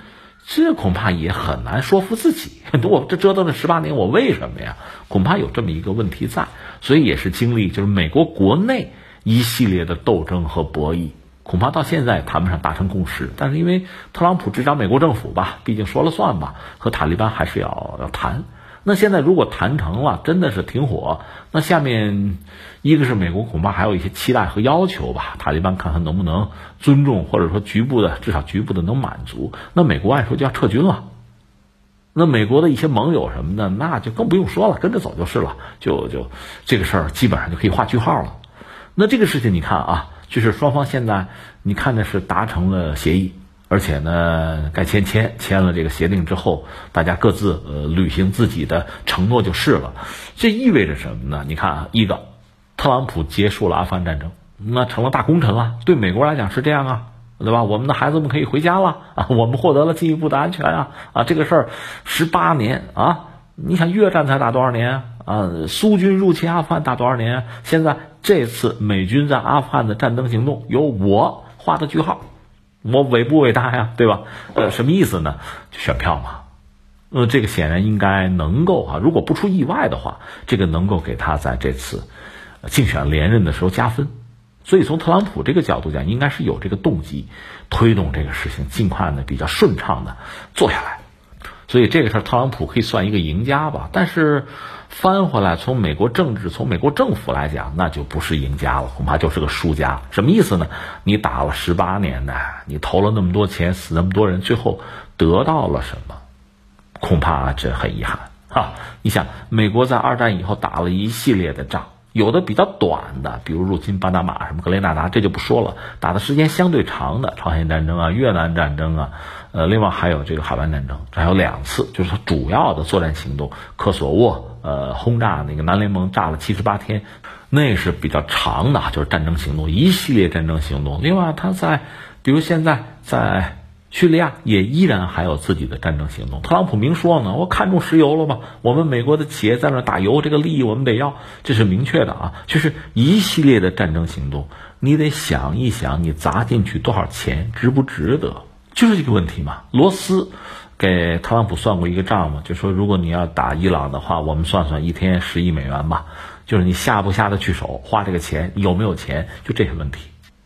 这恐怕也很难说服自己。我这折腾了十八年，我为什么呀？恐怕有这么一个问题在，所以也是经历就是美国国内一系列的斗争和博弈。恐怕到现在谈不上达成共识，但是因为特朗普执掌美国政府吧，毕竟说了算吧，和塔利班还是要要谈。那现在如果谈成了，真的是停火，那下面一个是美国恐怕还有一些期待和要求吧，塔利班看看能不能尊重，或者说局部的至少局部的能满足。那美国按说就要撤军了，那美国的一些盟友什么的，那就更不用说了，跟着走就是了，就就这个事儿基本上就可以画句号了。那这个事情你看啊。就是双方现在你看的是达成了协议，而且呢该签签签了这个协定之后，大家各自呃履行自己的承诺就是了。这意味着什么呢？你看啊，一个特朗普结束了阿富汗战争，那成了大功臣了。对美国来讲是这样啊，对吧？我们的孩子们可以回家了啊，我们获得了进一步的安全啊啊！这个事儿十八年啊，你想越战才打多少年啊？苏军入侵阿富汗打多少年？现在。这次美军在阿富汗的战争行动由我画的句号，我伟不伟大呀？对吧？呃，什么意思呢？选票嘛。呃，这个显然应该能够啊，如果不出意外的话，这个能够给他在这次竞选连任的时候加分。所以从特朗普这个角度讲，应该是有这个动机推动这个事情尽快的比较顺畅的做下来。所以这个事儿，特朗普可以算一个赢家吧。但是。翻回来，从美国政治、从美国政府来讲，那就不是赢家了，恐怕就是个输家。什么意思呢？你打了十八年的，你投了那么多钱，死那么多人，最后得到了什么？恐怕这很遗憾啊！你想，美国在二战以后打了一系列的仗，有的比较短的，比如入侵巴拿马、什么格雷纳达，这就不说了；打的时间相对长的，朝鲜战争啊、越南战争啊，呃，另外还有这个海湾战争，这还有两次，就是它主要的作战行动，科索沃。呃，轰炸那个南联盟炸了七十八天，那是比较长的，就是战争行动，一系列战争行动。另外，他在，比如现在在叙利亚也依然还有自己的战争行动。特朗普明说呢，我看中石油了吗？我们美国的企业在那打油，这个利益我们得要，这是明确的啊。就是一系列的战争行动，你得想一想，你砸进去多少钱，值不值得？就是这个问题嘛。罗斯。给特朗普算过一个账嘛，就说如果你要打伊朗的话，我们算算一天十亿美元吧，就是你下不下得去手，花这个钱有没有钱，就这些问题。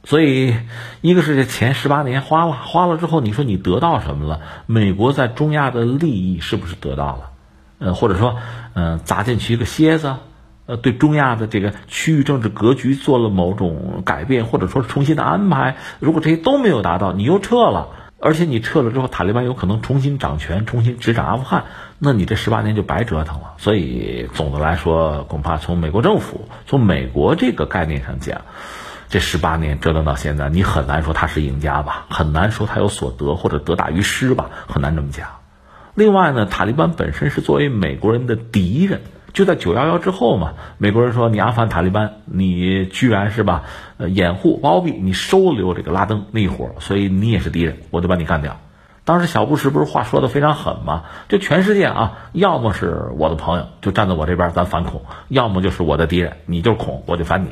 所以，一个是这钱十八年花了，花了之后，你说你得到什么了？美国在中亚的利益是不是得到了？呃，或者说，嗯，砸进去一个蝎子，呃，对中亚的这个区域政治格局做了某种改变，或者说是重新的安排。如果这些都没有达到，你又撤了。而且你撤了之后，塔利班有可能重新掌权，重新执掌阿富汗，那你这十八年就白折腾了。所以总的来说，恐怕从美国政府、从美国这个概念上讲，这十八年折腾到现在，你很难说他是赢家吧，很难说他有所得或者得大于失吧，很难这么讲。另外呢，塔利班本身是作为美国人的敌人。就在九幺幺之后嘛，美国人说你阿富汗塔利班，你居然是吧，呃，掩护包庇你收留这个拉登那一伙，所以你也是敌人，我得把你干掉。当时小布什不是话说的非常狠吗？就全世界啊，要么是我的朋友，就站在我这边，咱反恐；要么就是我的敌人，你就是恐，我就反你。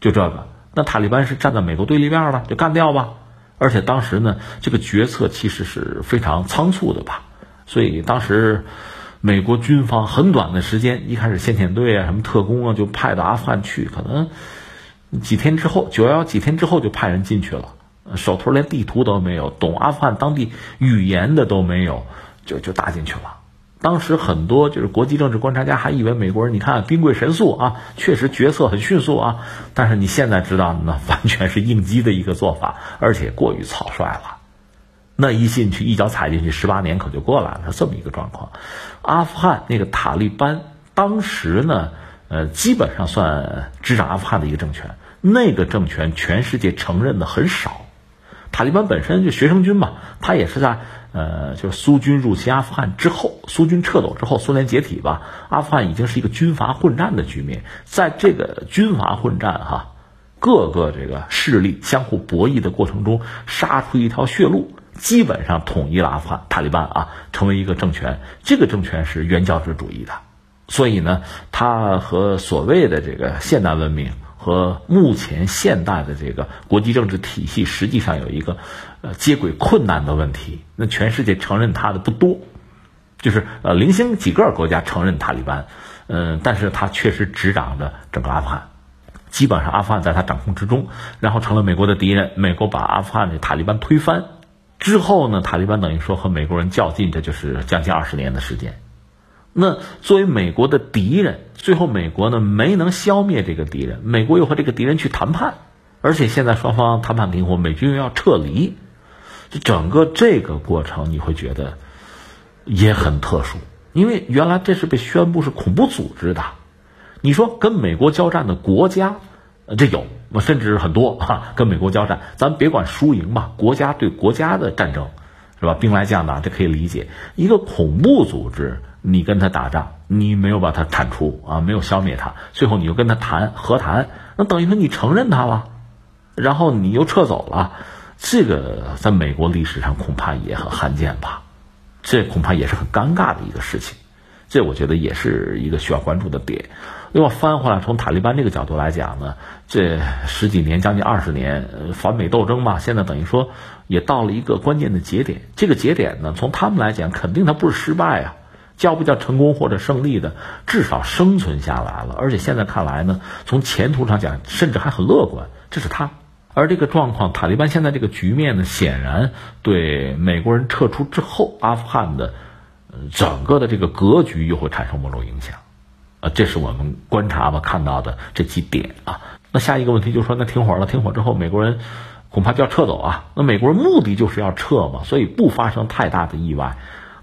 就这个，那塔利班是站在美国对立面了，就干掉吧。而且当时呢，这个决策其实是非常仓促的吧，所以当时。美国军方很短的时间，一开始先遣队啊，什么特工啊，就派到阿富汗去。可能几天之后，九幺幺几天之后就派人进去了，手头连地图都没有，懂阿富汗当地语言的都没有，就就打进去了。当时很多就是国际政治观察家还以为美国人，你看兵贵神速啊，确实决策很迅速啊。但是你现在知道，那完全是应激的一个做法，而且过于草率了。那一进去，一脚踩进去，十八年可就过来了，这么一个状况。阿富汗那个塔利班当时呢，呃，基本上算执掌阿富汗的一个政权。那个政权全世界承认的很少。塔利班本身就学生军嘛，他也是在呃，就是苏军入侵阿富汗之后，苏军撤走之后，苏联解体吧，阿富汗已经是一个军阀混战的局面。在这个军阀混战哈，各个这个势力相互博弈的过程中，杀出一条血路，基本上统一了阿富汗塔利班啊，成为一个政权。这个政权是原教旨主义的，所以呢，它和所谓的这个现代文明。和目前现代的这个国际政治体系，实际上有一个呃接轨困难的问题。那全世界承认他的不多，就是呃零星几个国家承认塔利班，嗯，但是他确实执掌着整个阿富汗，基本上阿富汗在他掌控之中，然后成了美国的敌人。美国把阿富汗的塔利班推翻之后呢，塔利班等于说和美国人较劲，这就是将近二十年的时间。那作为美国的敌人，最后美国呢没能消灭这个敌人，美国又和这个敌人去谈判，而且现在双方谈判停火，美军又要撤离，就整个这个过程你会觉得也很特殊，因为原来这是被宣布是恐怖组织的，你说跟美国交战的国家，这有，甚至很多哈，跟美国交战，咱别管输赢吧，国家对国家的战争，是吧？兵来将挡，这可以理解，一个恐怖组织。你跟他打仗，你没有把他铲除啊，没有消灭他，最后你又跟他谈和谈，那等于说你承认他了，然后你又撤走了，这个在美国历史上恐怕也很罕见吧，这恐怕也是很尴尬的一个事情，这我觉得也是一个需要关注的点。另外翻回来，从塔利班这个角度来讲呢，这十几年将近二十年反美斗争嘛，现在等于说也到了一个关键的节点，这个节点呢，从他们来讲，肯定他不是失败啊。叫不叫成功或者胜利的，至少生存下来了。而且现在看来呢，从前途上讲，甚至还很乐观。这是他。而这个状况，塔利班现在这个局面呢，显然对美国人撤出之后，阿富汗的整个的这个格局又会产生某种影响。啊，这是我们观察吧看到的这几点啊。那下一个问题就是说，那停火了，停火之后，美国人恐怕就要撤走啊。那美国人目的就是要撤嘛，所以不发生太大的意外，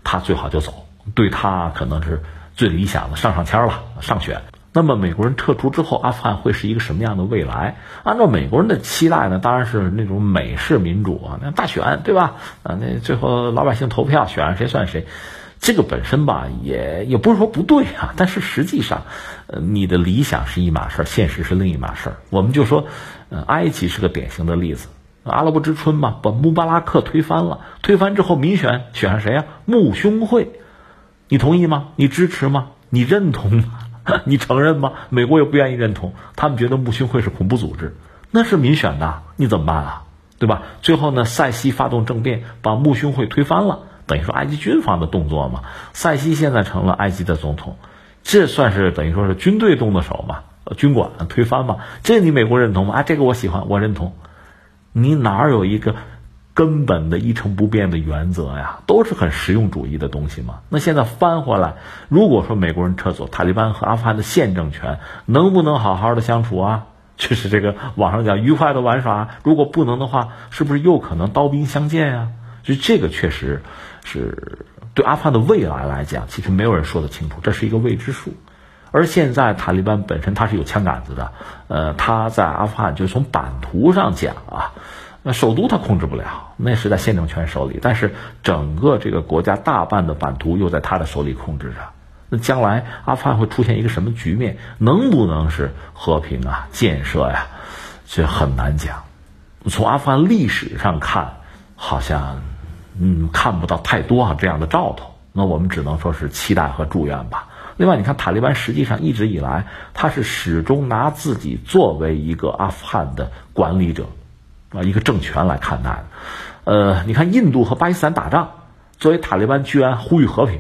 他最好就走。对他可能是最理想的上上签了上选。那么美国人撤出之后，阿富汗会是一个什么样的未来？按照美国人的期待呢，当然是那种美式民主啊，那大选对吧？啊，那最后老百姓投票选谁算谁，这个本身吧也也不是说不对啊，但是实际上，呃，你的理想是一码事儿，现实是另一码事儿。我们就说，呃，埃及是个典型的例子，阿拉伯之春嘛，把穆巴拉克推翻了，推翻之后民选选上谁呀？穆兄会。你同意吗？你支持吗？你认同吗？你承认吗？美国也不愿意认同，他们觉得穆兄会是恐怖组织，那是民选的，你怎么办啊？对吧？最后呢，塞西发动政变，把穆兄会推翻了，等于说埃及军方的动作嘛。塞西现在成了埃及的总统，这算是等于说是军队动的手嘛？呃军管推翻嘛？这你美国认同吗？啊，这个我喜欢，我认同。你哪有一个？根本的一成不变的原则呀，都是很实用主义的东西嘛。那现在翻回来，如果说美国人撤走，塔利班和阿富汗的现政权能不能好好的相处啊？就是这个网上讲愉快的玩耍，如果不能的话，是不是又可能刀兵相见呀？就这个确实是对阿富汗的未来来讲，其实没有人说得清楚，这是一个未知数。而现在塔利班本身它是有枪杆子的，呃，他在阿富汗就从版图上讲啊。那首都他控制不了，那是在宪政权手里。但是整个这个国家大半的版图又在他的手里控制着。那将来阿富汗会出现一个什么局面？能不能是和平啊、建设呀？这很难讲。从阿富汗历史上看，好像嗯看不到太多啊这样的兆头。那我们只能说是期待和祝愿吧。另外，你看塔利班实际上一直以来，他是始终拿自己作为一个阿富汗的管理者。啊，一个政权来看待的，呃，你看印度和巴基斯坦打仗，作为塔利班居然呼吁和平。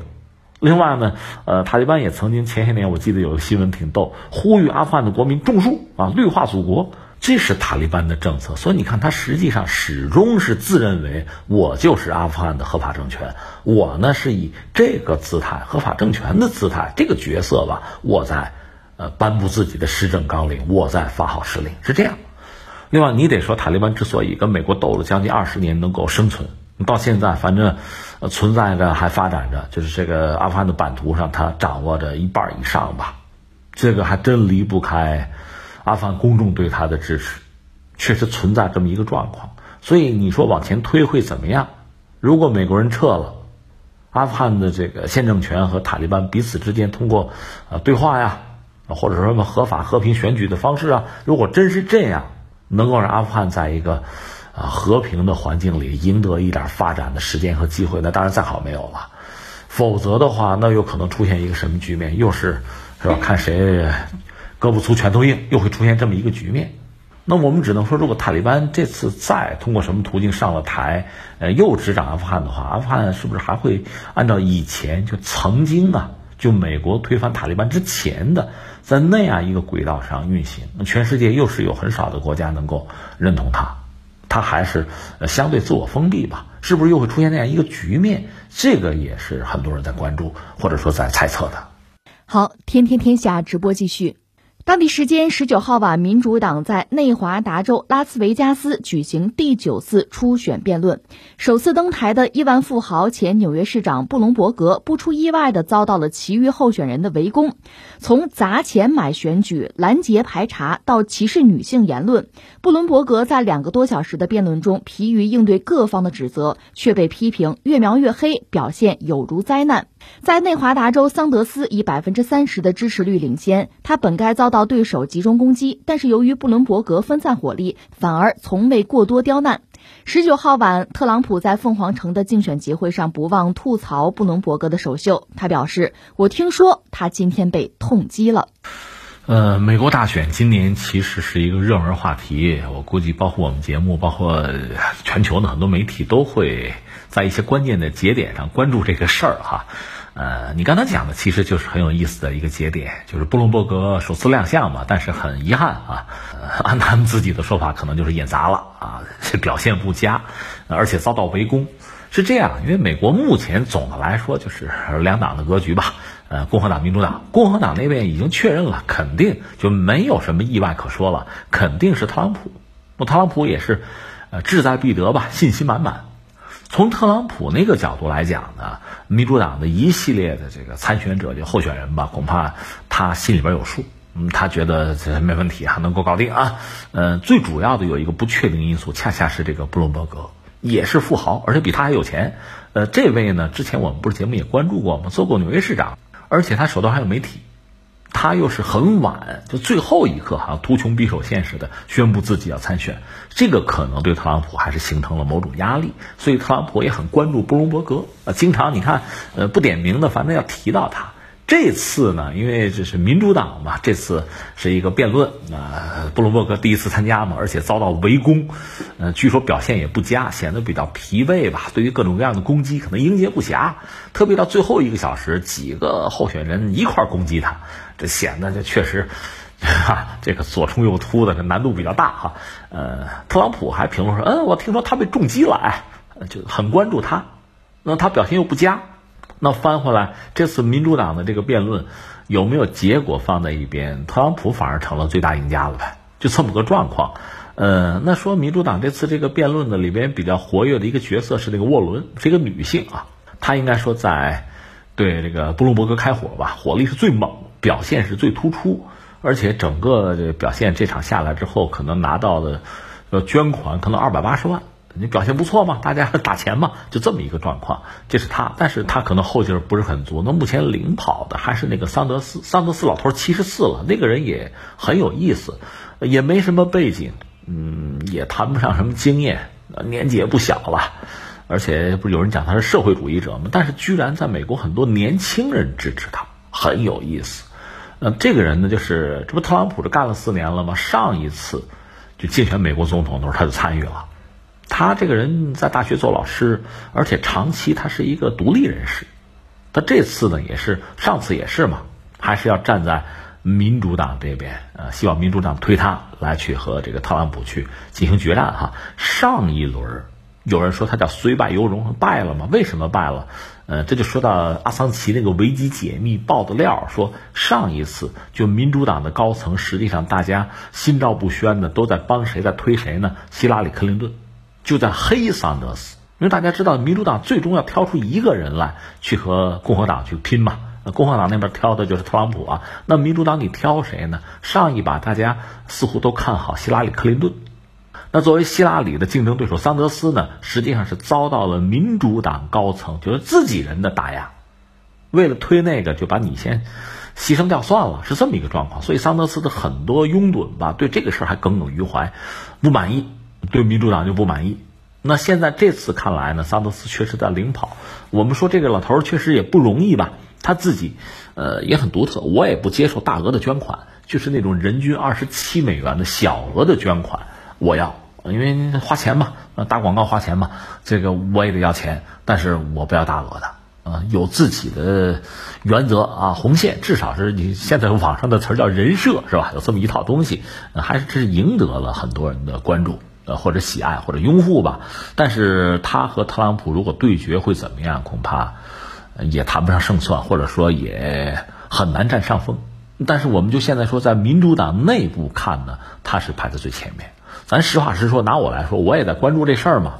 另外呢，呃，塔利班也曾经前些年我记得有个新闻挺逗，呼吁阿富汗的国民种树啊，绿化祖国，这是塔利班的政策。所以你看，他实际上始终是自认为我就是阿富汗的合法政权，我呢是以这个姿态，合法政权的姿态，这个角色吧，我在呃颁布自己的施政纲领，我在发号施令，是这样。另外，你得说塔利班之所以跟美国斗了将近二十年能够生存，到现在反正存在着还发展着，就是这个阿富汗的版图上，他掌握着一半以上吧，这个还真离不开阿富汗公众对他的支持，确实存在这么一个状况。所以你说往前推会怎么样？如果美国人撤了，阿富汗的这个现政权和塔利班彼此之间通过呃对话呀，或者说什么合法和平选举的方式啊，如果真是这样，能够让阿富汗在一个啊和平的环境里赢得一点发展的时间和机会，那当然再好没有了。否则的话，那有可能出现一个什么局面？又是是吧？看谁胳膊粗拳头硬，又会出现这么一个局面。那我们只能说，如果塔利班这次再通过什么途径上了台，呃，又执掌阿富汗的话，阿富汗是不是还会按照以前就曾经啊，就美国推翻塔利班之前的，在那样一个轨道上运行？全世界又是有很少的国家能够认同他，他还是相对自我封闭吧？是不是又会出现那样一个局面？这个也是很多人在关注或者说在猜测的。好，天天天下直播继续。当地时间十九号晚，民主党在内华达州拉斯维加斯举行第九次初选辩论。首次登台的亿万富豪、前纽约市长布隆伯格，不出意外的遭到了其余候选人的围攻，从砸钱买选举、拦截排查到歧视女性言论，布伦伯格在两个多小时的辩论中，疲于应对各方的指责，却被批评越描越黑，表现有如灾难。在内华达州，桑德斯以百分之三十的支持率领先，他本该遭到对手集中攻击，但是由于布伦伯格分散火力，反而从未过多刁难。十九号晚，特朗普在凤凰城的竞选集会上不忘吐槽布伦伯格的首秀，他表示：“我听说他今天被痛击了。”呃，美国大选今年其实是一个热门话题，我估计包括我们节目，包括全球的很多媒体都会在一些关键的节点上关注这个事儿哈。呃，你刚才讲的其实就是很有意思的一个节点，就是布隆伯格首次亮相嘛，但是很遗憾啊，按他们自己的说法，可能就是演砸了啊，表现不佳，而且遭到围攻。是这样，因为美国目前总的来说就是两党的格局吧，呃，共和党、民主党，共和党那边已经确认了，肯定就没有什么意外可说了，肯定是特朗普。那特朗普也是，呃，志在必得吧，信心满满。从特朗普那个角度来讲呢，民主党的一系列的这个参选者就候选人吧，恐怕他心里边有数，嗯，他觉得这没问题啊，能够搞定啊。嗯，最主要的有一个不确定因素，恰恰是这个布隆伯格也是富豪，而且比他还有钱。呃，这位呢，之前我们不是节目也关注过吗？做过纽约市长，而且他手头还有媒体。他又是很晚，就最后一刻，好像，图穷匕首现似的宣布自己要参选，这个可能对特朗普还是形成了某种压力，所以特朗普也很关注布隆伯格，啊，经常你看，呃，不点名的，反正要提到他。这次呢，因为这是民主党嘛，这次是一个辩论，啊，布隆伯格第一次参加嘛，而且遭到围攻，呃，据说表现也不佳，显得比较疲惫吧。对于各种各样的攻击，可能应接不暇。特别到最后一个小时，几个候选人一块攻击他，这显得这确实，哈，这个左冲右突的，这难度比较大哈。呃，特朗普还评论说，嗯，我听说他被重击了，哎，就很关注他，那他表现又不佳。那翻回来，这次民主党的这个辩论有没有结果放在一边，特朗普反而成了最大赢家了呗？就这么个状况。呃，那说民主党这次这个辩论的里边比较活跃的一个角色是那个沃伦，是一个女性啊。她应该说在对这个布隆伯格开火吧，火力是最猛，表现是最突出，而且整个这表现这场下来之后，可能拿到的捐款可能二百八十万。你表现不错嘛，大家打钱嘛，就这么一个状况。这是他，但是他可能后劲不是很足。那目前领跑的还是那个桑德斯，桑德斯老头七十四了，那个人也很有意思，也没什么背景，嗯，也谈不上什么经验，年纪也不小了，而且不是有人讲他是社会主义者吗？但是居然在美国很多年轻人支持他，很有意思。呃，这个人呢，就是这不特朗普这干了四年了吗？上一次就竞选美国总统的时候，他就参与了。他这个人在大学做老师，而且长期他是一个独立人士。他这次呢也是，上次也是嘛，还是要站在民主党这边，呃，希望民主党推他来去和这个特朗普去进行决战哈。上一轮有人说他叫虽败犹荣，败了吗？为什么败了？呃，这就说到阿桑奇那个维基解密爆的料，说上一次就民主党的高层实际上大家心照不宣的都在帮谁在推谁呢？希拉里·克林顿。就在黑桑德斯，因为大家知道，民主党最终要挑出一个人来去和共和党去拼嘛。共和党那边挑的就是特朗普啊，那民主党你挑谁呢？上一把大家似乎都看好希拉里·克林顿，那作为希拉里的竞争对手，桑德斯呢，实际上是遭到了民主党高层就是自己人的打压，为了推那个，就把你先牺牲掉算了，是这么一个状况。所以桑德斯的很多拥趸吧，对这个事儿还耿耿于怀，不满意，对民主党就不满意。那现在这次看来呢，桑德斯确实在领跑。我们说这个老头儿确实也不容易吧，他自己呃也很独特。我也不接受大额的捐款，就是那种人均二十七美元的小额的捐款，我要。因为花钱嘛，打广告花钱嘛，这个我也得要钱，但是我不要大额的，啊，有自己的原则啊，红线，至少是你现在网上的词儿叫人设是吧？有这么一套东西，还是是赢得了很多人的关注，呃，或者喜爱或者拥护吧。但是他和特朗普如果对决会怎么样？恐怕也谈不上胜算，或者说也很难占上风。但是我们就现在说，在民主党内部看呢，他是排在最前面。咱实话实说，拿我来说，我也在关注这事儿嘛。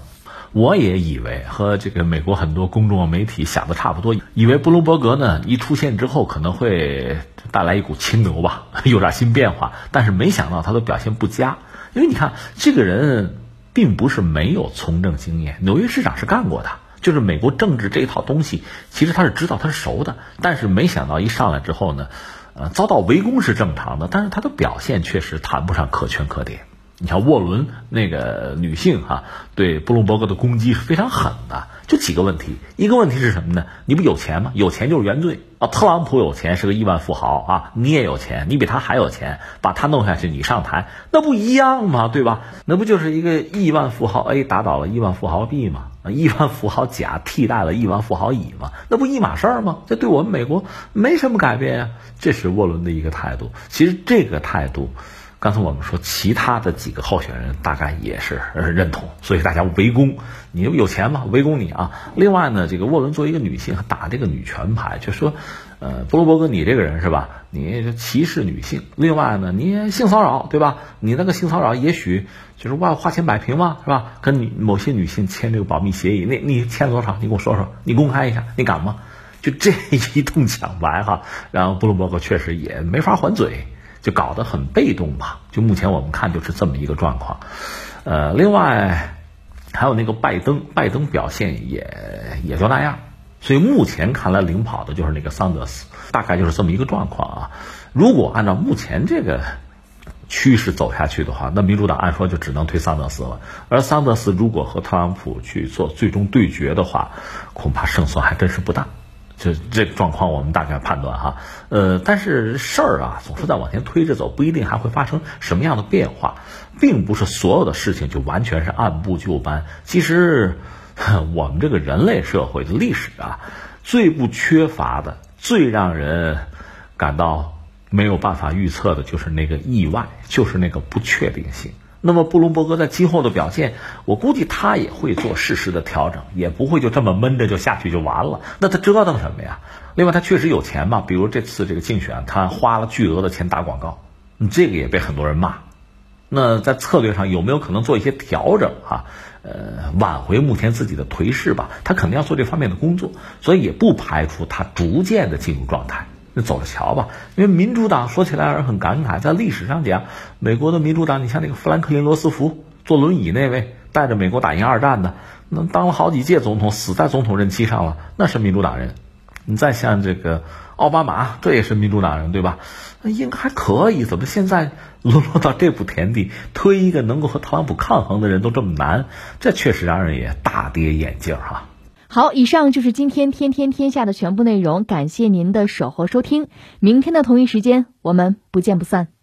我也以为和这个美国很多公众媒体想的差不多，以为布隆伯格呢一出现之后可能会带来一股清流吧，有点新变化。但是没想到他的表现不佳，因为你看这个人并不是没有从政经验，纽约市长是干过的，就是美国政治这一套东西，其实他是知道，他是熟的。但是没想到一上来之后呢，呃，遭到围攻是正常的，但是他的表现确实谈不上可圈可点。你看沃伦那个女性哈，对布隆伯格的攻击是非常狠的。就几个问题，一个问题是什么呢？你不有钱吗？有钱就是原罪啊！特朗普有钱，是个亿万富豪啊！你也有钱，你比他还有钱，把他弄下去，你上台，那不一样吗？对吧？那不就是一个亿万富豪 A 打倒了亿万富豪 B 吗？亿万富豪甲替代了亿万富豪乙吗？那不一码事儿吗？这对我们美国没什么改变呀。这是沃伦的一个态度。其实这个态度。刚才我们说，其他的几个候选人大概也是认同，所以大家围攻你有钱吗？围攻你啊！另外呢，这个沃伦作为一个女性，打这个女权牌，就说，呃，布鲁伯格，你这个人是吧？你歧视女性。另外呢，你性骚扰，对吧？你那个性骚扰，也许就是外花钱摆平嘛，是吧？跟你某些女性签这个保密协议，那你签多少？你给我说说，你公开一下，你敢吗？就这一通抢白哈，然后布鲁伯格确实也没法还嘴。就搞得很被动吧，就目前我们看就是这么一个状况，呃，另外还有那个拜登，拜登表现也也就那样，所以目前看来领跑的就是那个桑德斯，大概就是这么一个状况啊。如果按照目前这个趋势走下去的话，那民主党按说就只能推桑德斯了，而桑德斯如果和特朗普去做最终对决的话，恐怕胜算还真是不大。就这个状况，我们大概判断哈，呃，但是事儿啊，总是在往前推着走，不一定还会发生什么样的变化，并不是所有的事情就完全是按部就班。其实，我们这个人类社会的历史啊，最不缺乏的、最让人感到没有办法预测的，就是那个意外，就是那个不确定性。那么布隆伯格在今后的表现，我估计他也会做适时的调整，也不会就这么闷着就下去就完了。那他折腾什么呀？另外，他确实有钱嘛，比如这次这个竞选，他花了巨额的钱打广告，这个也被很多人骂。那在策略上有没有可能做一些调整啊？呃，挽回目前自己的颓势吧？他肯定要做这方面的工作，所以也不排除他逐渐的进入状态。那走着瞧吧，因为民主党说起来让人很感慨，在历史上讲，美国的民主党，你像那个富兰克林·罗斯福坐轮椅那位，带着美国打赢二战的，那当了好几届总统，死在总统任期上了，那是民主党人。你再像这个奥巴马，这也是民主党人，对吧？那应该还可以，怎么现在沦落到这步田地，推一个能够和特朗普抗衡的人都这么难？这确实让人也大跌眼镜哈。好，以上就是今天天天天下的全部内容，感谢您的守候收听，明天的同一时间我们不见不散。